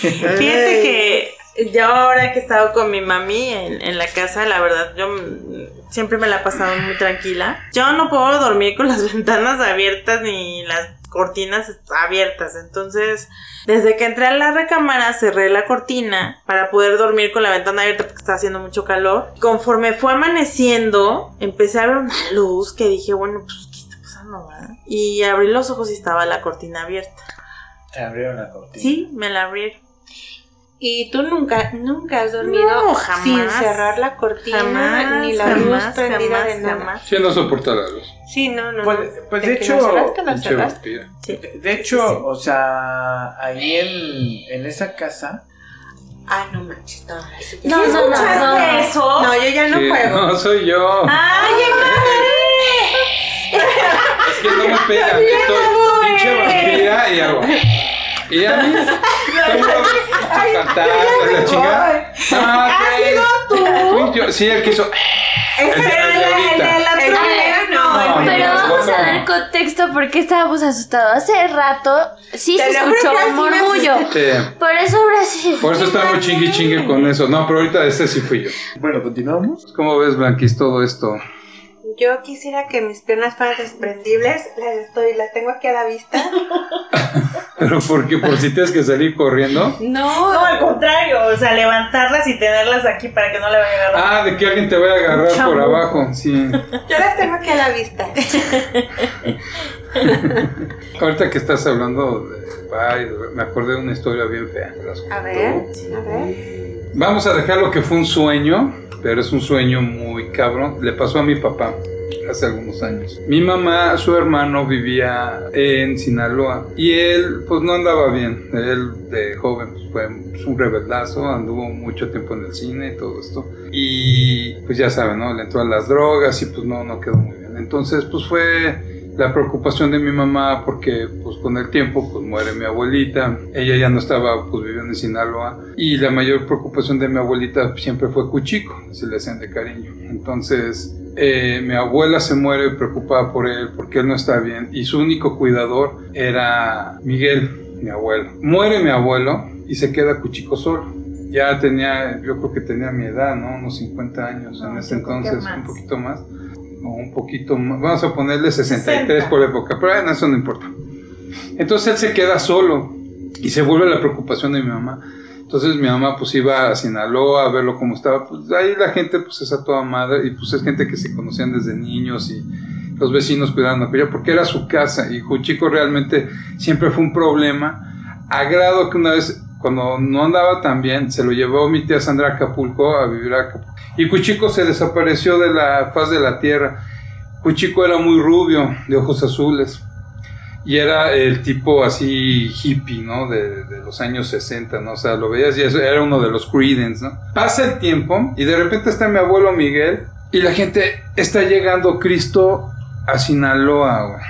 Fíjate que yo ahora que he estado con mi mami en, en la casa, la verdad, yo siempre me la he pasado muy tranquila. Yo no puedo dormir con las ventanas abiertas ni las cortinas abiertas. Entonces, desde que entré a la recámara, cerré la cortina para poder dormir con la ventana abierta porque estaba haciendo mucho calor. Conforme fue amaneciendo, empecé a ver una luz que dije, bueno, pues, ¿qué está pasando? verdad? Y abrí los ojos y estaba la cortina abierta. Te abrieron la cortina. Sí, me la abrieron. Y tú nunca, nunca has dormido No, jamás. sin cerrar la cortina Jamás, ni la jamás, luz prendida jamás, de nada. Sí, no soporta la luz. Sí, no, no. Pues- pues De hecho, cerraste, cerraste. De, hecho, o sea, ahí en, en esa casa, Ah, no manches, no. No, ¿Sí no, no, eso? No, yo ya no Sí, juego. no, soy yo. ¡Ay, Es que no me pegan. Estoy pinche vampira y hago. Y a mí. La chingada. Ah, ok. Fui yo. Sí, el que hizo. El de ahorita. la El de- no, No, Pero vamos a dar contexto porque estábamos asustados. Hace rato sí se escuchó un murmullo. Por eso ahora sí. Por eso estamos chingui chingue con eso. No, pero ahorita este sí fui yo. bueno, continuamos. ¿Cómo ves, Blanquis, todo esto? Yo quisiera que mis piernas fueran desprendibles. Las estoy, las tengo aquí a la vista. Pero porque por si tienes que salir corriendo. No, No, al contrario, o sea, levantarlas y tenerlas aquí para que no le vaya a agarrar. Ah, de que alguien te vaya a agarrar por abajo. Sí. yo las tengo aquí a la vista. Ahorita que estás hablando de. Ay, me acordé de una historia bien fea. A ver, a ver. Vamos a dejar lo que fue un sueño, pero es un sueño muy cabrón. Le pasó a mi papá hace algunos años. Mi mamá, su hermano vivía en Sinaloa y él pues no andaba bien. Él de joven pues, fue un rebeldazo, anduvo mucho tiempo en el cine y todo esto. Y pues ya saben, ¿no? Le entró a las drogas y pues no, no quedó muy bien. Entonces pues fue la preocupación de mi mamá porque pues con el tiempo pues muere mi abuelita. Ella ya no estaba pues viviendo en Sinaloa. Y la mayor preocupación de mi abuelita siempre fue Cuchico se le hacían de cariño. Entonces eh, mi abuela se muere preocupada por él porque él no está bien y su único cuidador era Miguel mi abuelo. Muere mi abuelo y se queda Cuchico solo. Ya tenía, yo creo que tenía mi edad, ¿no? Unos 50 años en No, ese creo que entonces, un poquito más o un poquito más, vamos a ponerle 63 60. por época, pero bueno, eso no importa. Entonces él se queda solo y se vuelve la preocupación de mi mamá. Entonces mi mamá pues iba a Sinaloa a verlo cómo estaba. Pues ahí la gente pues es a toda madre y pues es gente que se conocían desde niños y los vecinos cuidando aquello porque era su casa y Cuchico realmente siempre fue un problema a grado que una vez cuando no andaba tan bien se lo llevó mi tía Sandra a Acapulco a vivir a Acapulco y Cuchico se desapareció de la faz de la tierra. Cuchico era muy rubio, de ojos azules y era el tipo así hippie, ¿no? De, los años 60, ¿no? O sea, lo veías y eso era uno de los Creedence, ¿no? Pasa el tiempo y de repente está mi abuelo Miguel y la gente está llegando Cristo a Sinaloa, güey.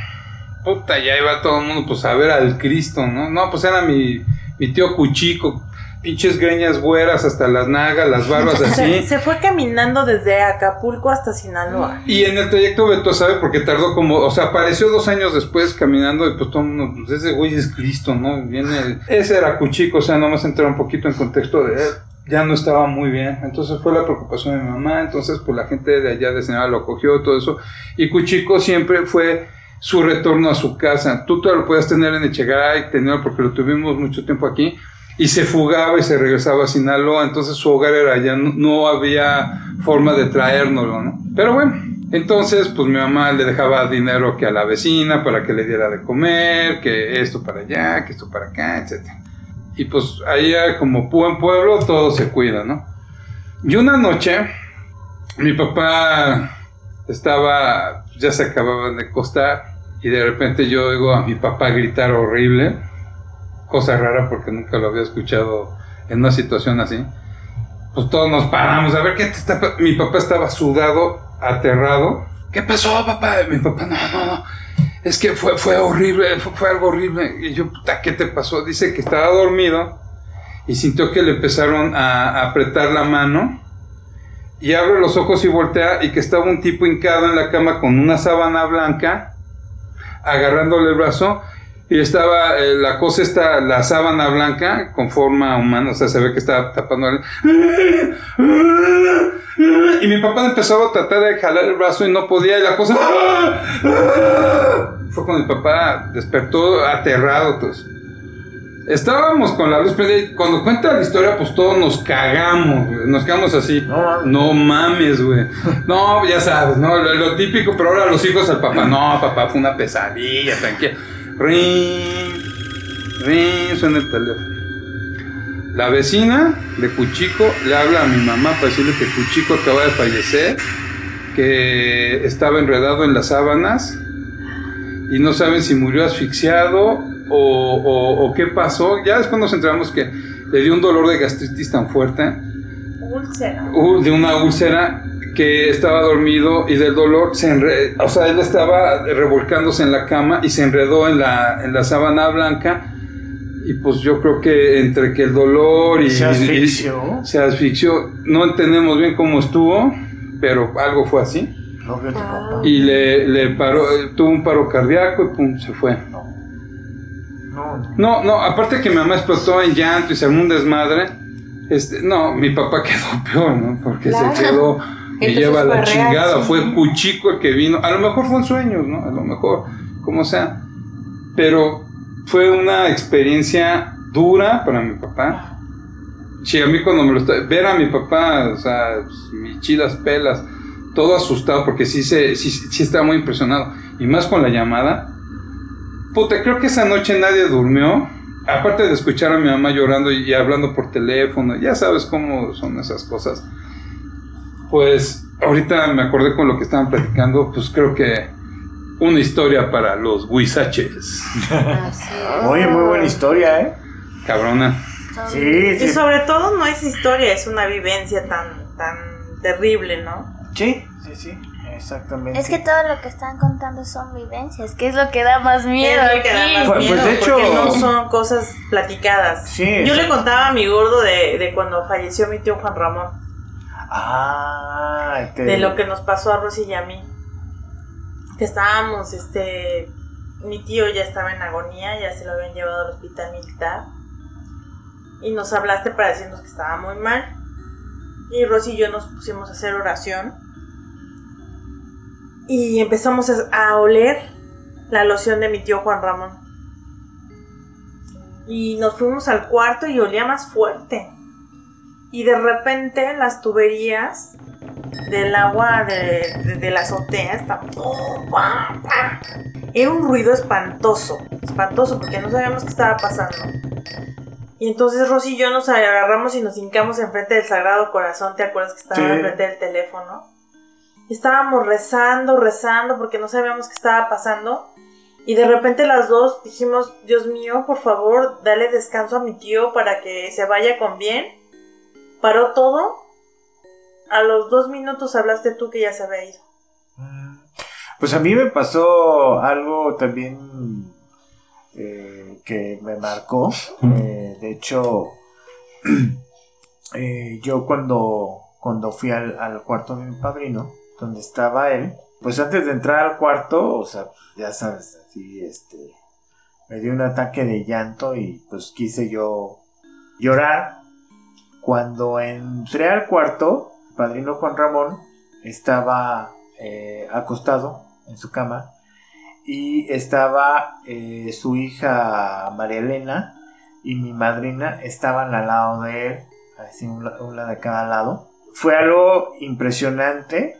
Puta, ya iba todo el mundo pues a ver al Cristo, ¿no? No, pues era mi, mi tío Cuchico, pinches greñas güeras hasta las nagas, las barbas así. Se, se fue caminando desde Acapulco hasta Sinaloa. Y en el trayecto Beto sabe porque tardó como, o sea, apareció dos años después caminando y pues todo el mundo, pues ese güey es Cristo, ¿no? Viene, ese era Cuchico, o sea, nomás entrar un poquito en contexto de él. Ya no estaba muy bien, entonces fue la preocupación de mi mamá, entonces pues la gente de allá de Sinaloa lo cogió, todo eso, y Cuchico siempre fue su retorno a su casa. Tú todavía lo puedes tener en Echegaray, tenerlo porque lo tuvimos mucho tiempo aquí, y se fugaba y se regresaba a Sinaloa, entonces su hogar era allá, no, había forma de traérnoslo, ¿no? Pero bueno, entonces pues mi mamá le dejaba dinero que a la vecina para que le diera de comer, que esto para allá, que esto para acá, etc. Y pues ahí como buen pueblo todo se cuida, ¿no? Y una noche mi papá estaba, ya se acababan de acostar y de repente yo oigo a mi papá gritar horrible cosa rara porque nunca lo había escuchado en una situación así. Pues todos nos paramos a ver qué te está Mi papá estaba sudado, aterrado. ¿Qué pasó, papá? Mi papá, no, no, no. Es que fue, fue horrible, fue, fue algo horrible. Y yo, puta, ¿qué te pasó? Dice que estaba dormido y sintió que le empezaron a, a apretar la mano. Y abre los ojos y voltea y que estaba un tipo hincado en la cama con una sábana blanca, agarrándole el brazo y estaba eh, la cosa esta, la sábana blanca con forma humana, o sea, se ve que estaba tapando. El... Y mi papá empezaba a tratar de jalar el brazo y no podía, y la cosa. Fue cuando mi papá despertó aterrado. Pues. Estábamos con la luz prendida y cuando cuenta la historia, pues todos nos cagamos, güey. nos quedamos así. No, No mames, güey. No, ya sabes, ¿no? Lo, lo típico, pero ahora los hijos al papá. No, papá, fue una pesadilla, tranquilo. Ring, ring, suena el teléfono. La vecina de Cuchico le habla a mi mamá para decirle que Cuchico acaba de fallecer, que estaba enredado en las sábanas y no saben si murió asfixiado o, o- o qué pasó. Ya después nos enteramos que le dio un dolor de gastritis tan fuerte Úlcera. uh, de una úlcera que estaba dormido y del dolor se enredó, o sea, él estaba revolcándose en la cama y se enredó en la, en la sábana blanca y pues yo creo que entre que el dolor y Se asfixió. y- se asfixió, no entendemos bien cómo estuvo, pero algo fue así No veo a tu papá. y le, le paró, tuvo un paro cardíaco y pum, se fue. No. No. Aparte que mi mamá explotó en llanto y se armó un desmadre. Este, no, mi papá quedó peor, ¿no? Porque Claro. se quedó, me lleva la real, chingada. sí. Fue Cuchico el que vino. A lo mejor fue en sueños, ¿no? A lo mejor, como sea. Pero fue una experiencia dura para mi papá. Sí, a mí cuando me lo está... Ver a mi papá, o sea, pues, mis chilas pelas, todo asustado porque sí, se, sí, sí estaba muy impresionado. Y más con la llamada. Puta, creo que esa noche nadie durmió. Aparte de escuchar a mi mamá llorando y, hablando por teléfono, ya sabes cómo son esas cosas. Pues ahorita me acordé con lo que estaban platicando, pues creo que una historia para los huizaches. Así es. Oye, muy buena historia, ¿eh? Cabrona. Sí, Y sí. sobre todo no es historia, es una vivencia tan, tan terrible, ¿no? Sí, sí, sí. Exactamente. Es que todo lo que están contando son vivencias, que es lo que da más miedo Es lo que da más Pues- miedo, pues, de hecho- porque no son cosas platicadas. Sí, Yo le contaba a mi gordo de, de cuando falleció mi tío Juan Ramón, Ah, te- de lo que nos pasó a Rosy y a mí. Que estábamos, este, mi tío ya estaba en agonía, ya se lo habían llevado al hospital militar. Y nos hablaste para decirnos que estaba muy mal. Y Rosy y yo nos pusimos a hacer oración. Y empezamos a, oler la loción de mi tío Juan Ramón. Y nos fuimos al cuarto y olía más fuerte. Y de repente las tuberías del agua de, de- de la azotea estaban... Era un ruido espantoso, espantoso, porque no sabíamos qué estaba pasando. Y entonces Rosy y yo nos agarramos y nos hincamos enfrente del Sagrado Corazón, ¿te acuerdas que estaba Sí. enfrente del teléfono? Estábamos rezando, rezando, porque no sabíamos qué estaba pasando. Y de repente las dos dijimos, Dios mío, por favor, dale descanso a mi tío para que se vaya con bien. Paró todo. A los dos minutos hablaste tú que ya se había ido. Pues a mí me pasó algo también eh, que me marcó. Eh, de hecho, eh, yo cuando, cuando fui al, al cuarto de mi padrino, donde estaba él, pues antes de entrar al cuarto, o sea, ya sabes, así, este, me dio un ataque de llanto y pues quise yo llorar. Cuando entré al cuarto, el padrino Juan Ramón estaba eh, acostado en su cama y estaba eh, su hija María Elena y mi madrina estaban al lado de él, así una de cada lado. Fue algo impresionante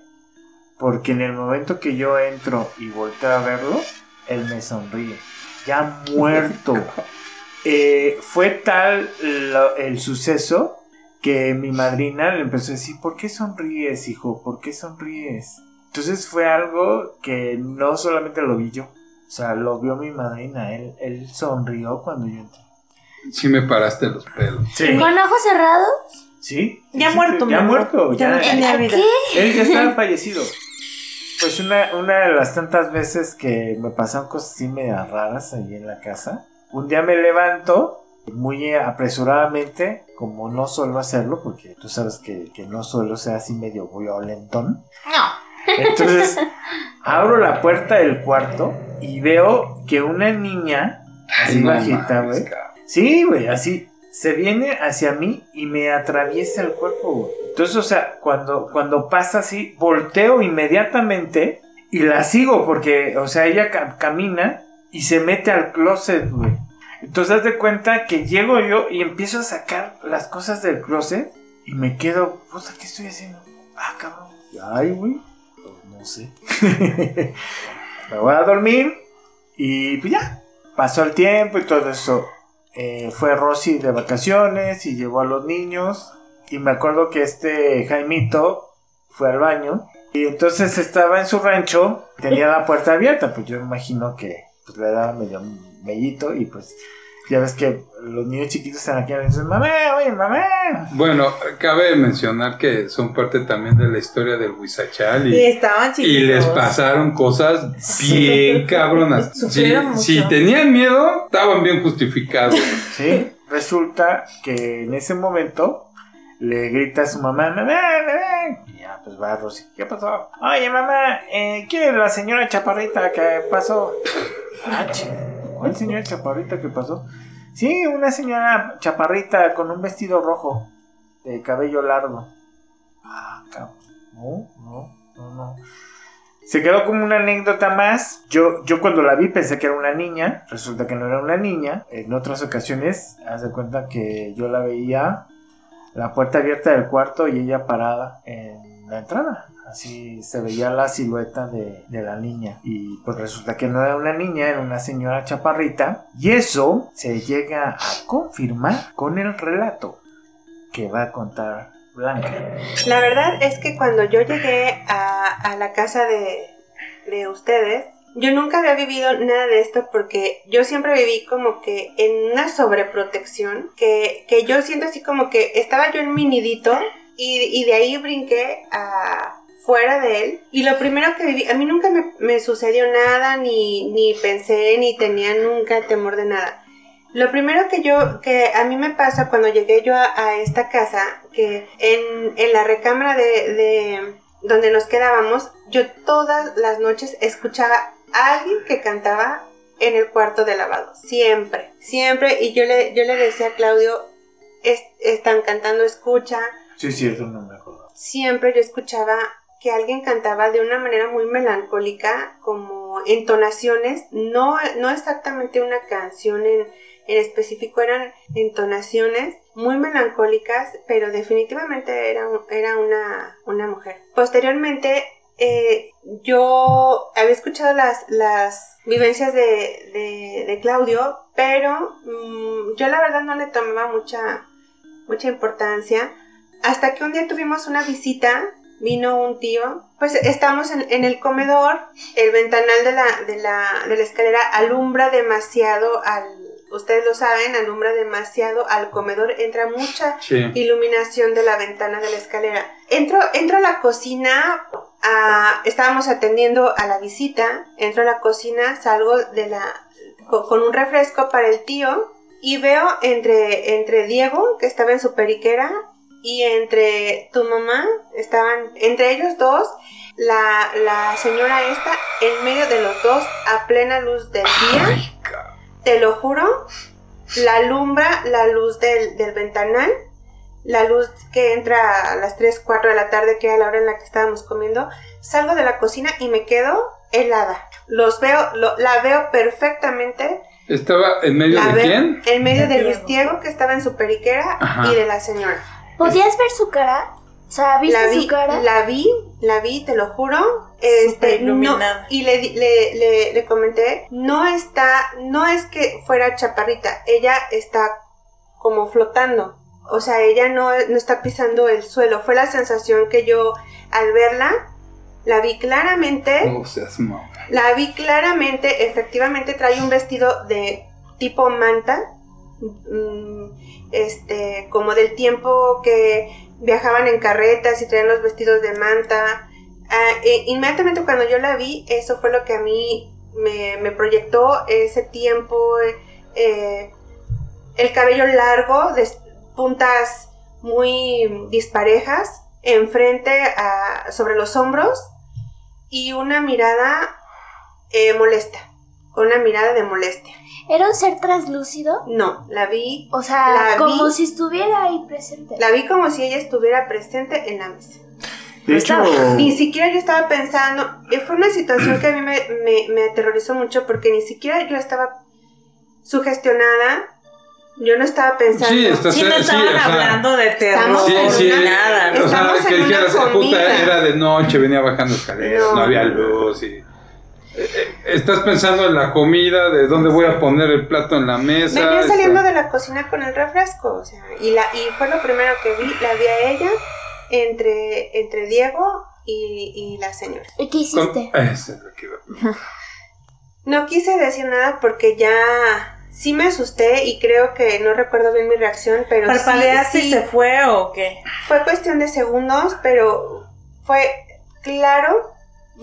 porque en el momento que yo entro y volteo a verlo, él me sonríe, ya muerto. Eh, fue tal lo- el suceso que mi madrina le empezó a decir, ¿por qué sonríes, hijo? ¿Por qué sonríes? Entonces fue algo que no solamente lo vi yo, o sea, lo vio mi madrina, él, él sonrió cuando yo entré. Sí me paraste los pelos. Sí. ¿Con ojos cerrados? ¿Sí? Ya Sí, muerto, Ya muerto, Ya ya. no tenía vida. Él ya estaba fallecido. Pues una, una de las tantas veces que me pasaron cosas así medio raras ahí en la casa. Un día me levanto muy apresuradamente, como no suelo hacerlo, porque tú sabes que, que no suelo ser así medio violentón. No. Entonces abro la puerta del cuarto y veo que una niña, así Ay, bajita, güey. Sí, güey, así. Se viene hacia mí y me atraviesa el cuerpo, güey. Entonces, o sea, cuando, cuando pasa así, volteo inmediatamente y la sigo porque, o sea, ella ca- camina y se mete al closet, güey. Entonces, haz de cuenta que llego yo y empiezo a sacar las cosas del closet y me quedo, puta, ¿qué estoy haciendo? Ah, cabrón. Ay, güey. No sé. me voy a dormir y pues ya. Pasó el tiempo y todo eso. Eh, fue Rosy de vacaciones y llevó a los niños. Y me acuerdo que este Jaimito fue al baño. Y entonces estaba en su rancho, tenía la puerta abierta. Pues yo me imagino que pues, le daba medio mellito. Y pues ya ves que los niños chiquitos están aquí y dicen: Mamá, oye, mamá. Bueno, cabe mencionar que son parte también de la historia del Huizachal Y y, estaban chiquitos. y les pasaron cosas bien cabronas. Si, mucho. si tenían miedo, estaban bien justificados. Sí, resulta que en ese momento le grita a su mamá, mamá, mamá. Y ya, pues va Rosy. ¿Qué pasó? Oye, mamá, eh, ¿quién es la señora chaparrita que pasó? Ah, ¿Cuál señora chaparrita que pasó? Sí, una señora chaparrita con un vestido rojo, de cabello largo. Ah, cabrón. No, no, no, no. Se quedó como una anécdota más. Yo, yo cuando la vi pensé que era una niña. Resulta que no era una niña. En otras ocasiones, haz de cuenta que yo la veía la puerta abierta del cuarto y ella parada en la entrada. Así se veía la silueta de, de la niña. Y pues resulta que no era una niña, era una señora chaparrita. Y eso se llega a confirmar con el relato que va a contar Blanca. La verdad es que cuando yo llegué a, a la casa de, de ustedes, yo nunca había vivido nada de esto porque yo siempre viví como que en una sobreprotección, que, que yo siento así como que estaba yo en mi nidito y, y de ahí brinqué a fuera de él y lo primero que viví, a mí nunca me, me sucedió nada, ni, ni pensé, ni tenía nunca temor de nada. Lo primero que yo, que a mí me pasa cuando llegué yo a, a esta casa, que en, en la recámara de, de donde nos quedábamos, yo todas las noches escuchaba alguien que cantaba en el cuarto de lavado. Siempre, siempre. Y yo le, yo le decía a Claudio, "Es- están cantando, escucha. Sí, cierto, no me acuerdo. Siempre yo escuchaba que alguien cantaba de una manera muy melancólica, como entonaciones, no, no exactamente una canción en, en específico eran entonaciones muy melancólicas, pero definitivamente era, era una, una mujer. Posteriormente, eh, yo había escuchado las, las vivencias de, de- de Claudio, pero mm, yo la verdad no le tomaba mucha, mucha importancia. Hasta que un día tuvimos una visita, vino un tío, pues estamos en, en el comedor, el ventanal de la, de, la, de la escalera alumbra demasiado al, ustedes lo saben, alumbra demasiado al comedor, entra mucha Sí. iluminación de la ventana de la escalera. Entro, entro a la cocina, estábamos atendiendo a la visita, entro a la cocina, salgo de la co- con un refresco para el tío y veo entre, entre Diego, que estaba en su periquera, y entre tu mamá, estaban entre ellos dos, la, la señora esta, en medio de los dos, a plena luz del día. Te lo juro, la alumbra la luz del, del ventanal, la luz que entra a las 3, 4 de la tarde, que era la hora en la que estábamos comiendo. Salgo de la cocina y me quedo helada. Los veo, lo- la veo perfectamente. ¿Estaba en medio La de veo quién? en medio de De Luis Diego, que estaba en su periquera, Ajá. y de la señora. ¿Podías ver su cara? O sea, ¿viste la vi, su cara? La vi, la vi, te lo juro. Este, no, iluminada. y le, di- le, le, le comenté, no está, no es que fuera chaparrita, ella está como flotando. O sea, ella no, no está pisando el suelo. Fue la sensación que yo al verla, la vi claramente. Seas. La vi claramente, efectivamente trae un vestido de tipo manta, mm, este, como del tiempo que viajaban en carretas y traían los vestidos de manta. Ah, e- inmediatamente cuando yo la vi, eso fue lo que a mí me, me proyectó ese tiempo, eh, el cabello largo, de s- puntas muy disparejas, enfrente, a- sobre los hombros, y una mirada eh, molesta, con una mirada de molestia. ¿Era un ser translúcido? No, la vi, O sea, La como vi. si estuviera ahí presente. la vi como si ella estuviera presente en la mesa. De hecho, Ni siquiera yo estaba pensando, eh, fue una situación que a mí me, me- me aterrorizó mucho porque ni siquiera yo estaba sugestionada, yo no estaba pensando. Sí, estás Sí, no sí, estaban o sea, hablando de terror Sí, sí. una- nada. O sea, Estamos que en una dijeras, puta, comida. era de noche, venía bajando escaleras, no, No. había luz y... eh, eh, Estás pensando en la comida, de dónde voy a poner el plato en la mesa. Venía está- saliendo de la cocina con el refresco, o sea, y, la, y fue lo primero que vi, la vi a ella entre, entre Diego y, y la señora. ¿Y qué hiciste? Eso es lo que iba a- No quise decir nada porque ya sí me asusté y creo que no recuerdo bien mi reacción, pero sí, ¿Parpadeaste y sí, se fue o qué? fue cuestión de segundos, pero fue claro,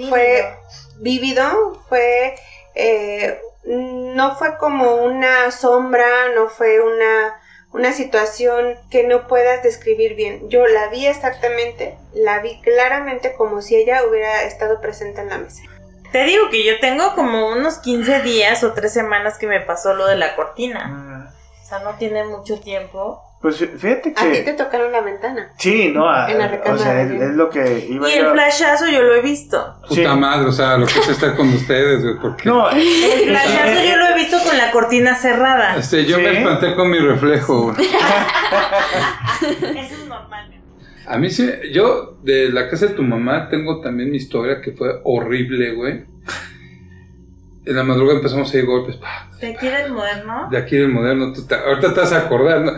fue vívido, fue eh, no fue como una sombra, no fue una una situación que no puedas describir bien. Yo la vi exactamente, la vi claramente como si ella hubiera estado presente en la mesa. Te digo que yo tengo como unos 15 días o 3 semanas que me pasó lo de la cortina. mm, O sea, no tiene mucho tiempo. pues fíjate A ti que... te tocaron la ventana. Sí, no, a- En la o recámara, sea, es, lo que iba Y el yo- flashazo yo lo he visto. Puta Sí. madre, o sea, lo que es estar con ustedes, güey, porque... No, El flashazo yo lo he visto con la cortina cerrada. Este, yo Sí. me espanté con mi reflejo, güey. Eso es normal. A mí sí, yo de la casa de tu mamá tengo también mi historia que fue horrible, güey. En la madrugada empezamos a ir golpes, pa, ¿De aquí del moderno? de aquí del moderno, tú te- ahorita te vas a acordar, ¿no?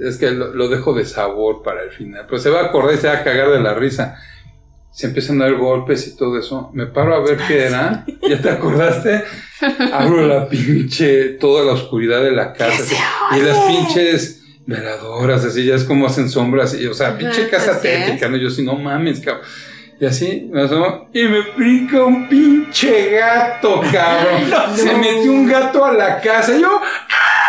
Es que lo, lo dejo de sabor para el final, pero se va a acordar y se va a cagar de la risa. Se empiezan a dar golpes y todo eso. Me paro a ver qué era. ¿Ya te acordaste? Abro la pinche, toda la oscuridad de la casa. y las pinches veladoras, así, ya es como hacen sombras. Y, o sea, pinche casa tétrica, ¿no? Yo sí, no mames, cabrón. Y así me asomo y me brinca un pinche gato, cabrón. Se metió un gato a la casa. Yo. ¡ah!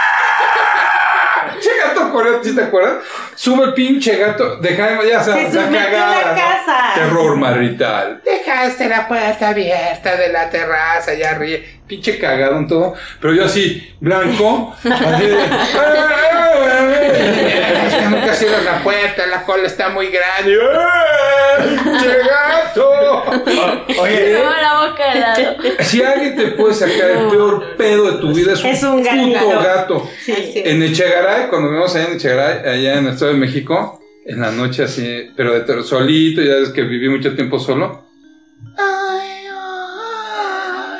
Pinche gato corrió, ¿sí te acuerdas? Sube el pinche gato, deja, ya Se sabes, la cagada. la ¿no? casa. Terror marital. Dejaste la puerta abierta de la terraza, allá arriba. Pinche cagado en todo. Pero yo así, blanco. Así de. Nunca cierras la puerta, la cola está muy grande. ¡Pinche gato! Oye, Como la boca de lado. Si alguien te puede sacar el peor pedo de tu vida, es un, Es un gato. puto gato. Sí, sí. En Echegaray, cuando vivimos allá en Echegaray, allá en el Estado de México, en la noche así, pero de ter- solito, ya es que viví mucho tiempo solo.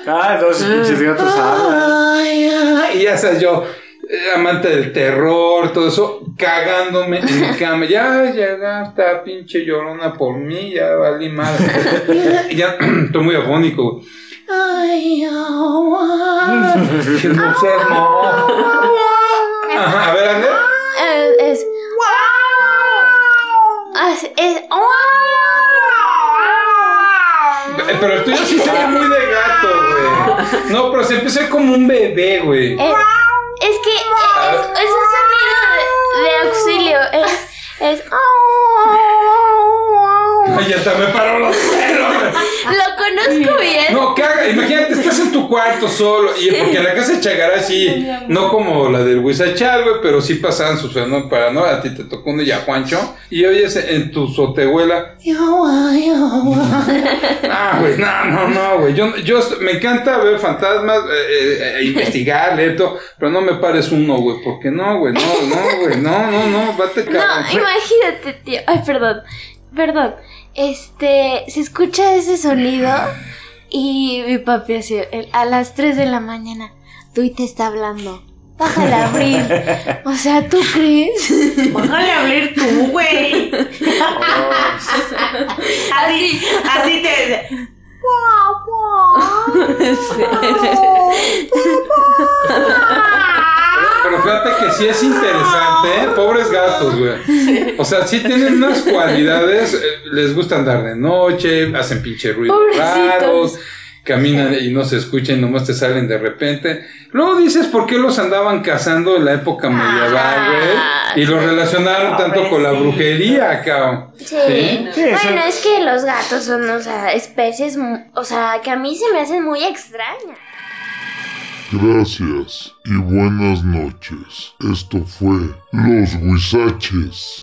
ah, dos pinches gatos ay, y ya sabes, yo, amante del terror, todo eso, cagándome en mi cama. Ya llega esta pinche llorona por mí, ya valí madre. y ya, estoy muy afónico. Que no seas no. Ajá, a ver, Ander. Eh, es. Es. es- Eh, Pero el tuyo sí se ve muy de gato, güey. No, pero se empieza como un bebé, güey. Eh, es Es. Es. Ay, hasta me paró los. Conozco bien. No, caga, imagínate, estás en tu cuarto solo. Y porque en la casa de Chagará sí, no como la del Huizachal, güey, pero sí pasaban sus fenómenos paranoia. A ti te tocó uno y a Juancho. Y oyes en tu sotehuela. Ah, güey, no, no, no, güey. Yo, yo me encanta ver fantasmas, eh, eh, eh, investigar, leer todo, pero no me pares uno, güey. porque no, güey? No, no, güey. No, no, no, vate No, cabrón. imagínate, tío. Ay, perdón. Perdón. Este. Se escucha ese sonido. Y mi papi así. A las 3 de la mañana. Tú te está hablando. Bájale a abrir. O sea, ¿tú crees? Bájale a abrir tú, güey. así, así te. Pero fíjate que sí es interesante, ¿eh? Pobres gatos, güey. O sea, sí tienen unas cualidades. eh, Les gusta andar de noche, hacen pinche ruidos raros, caminan y no se escuchan, nomás te salen de repente. Luego dices por qué los andaban cazando en la época medieval, güey. Y los relacionaron tanto con la brujería, cabrón. Sí. Sí, Bueno, es que los gatos son, o sea, especies, mu- o sea, que a mí se me hacen muy extrañas. Gracias y buenas noches. Esto fue Los Huizaches.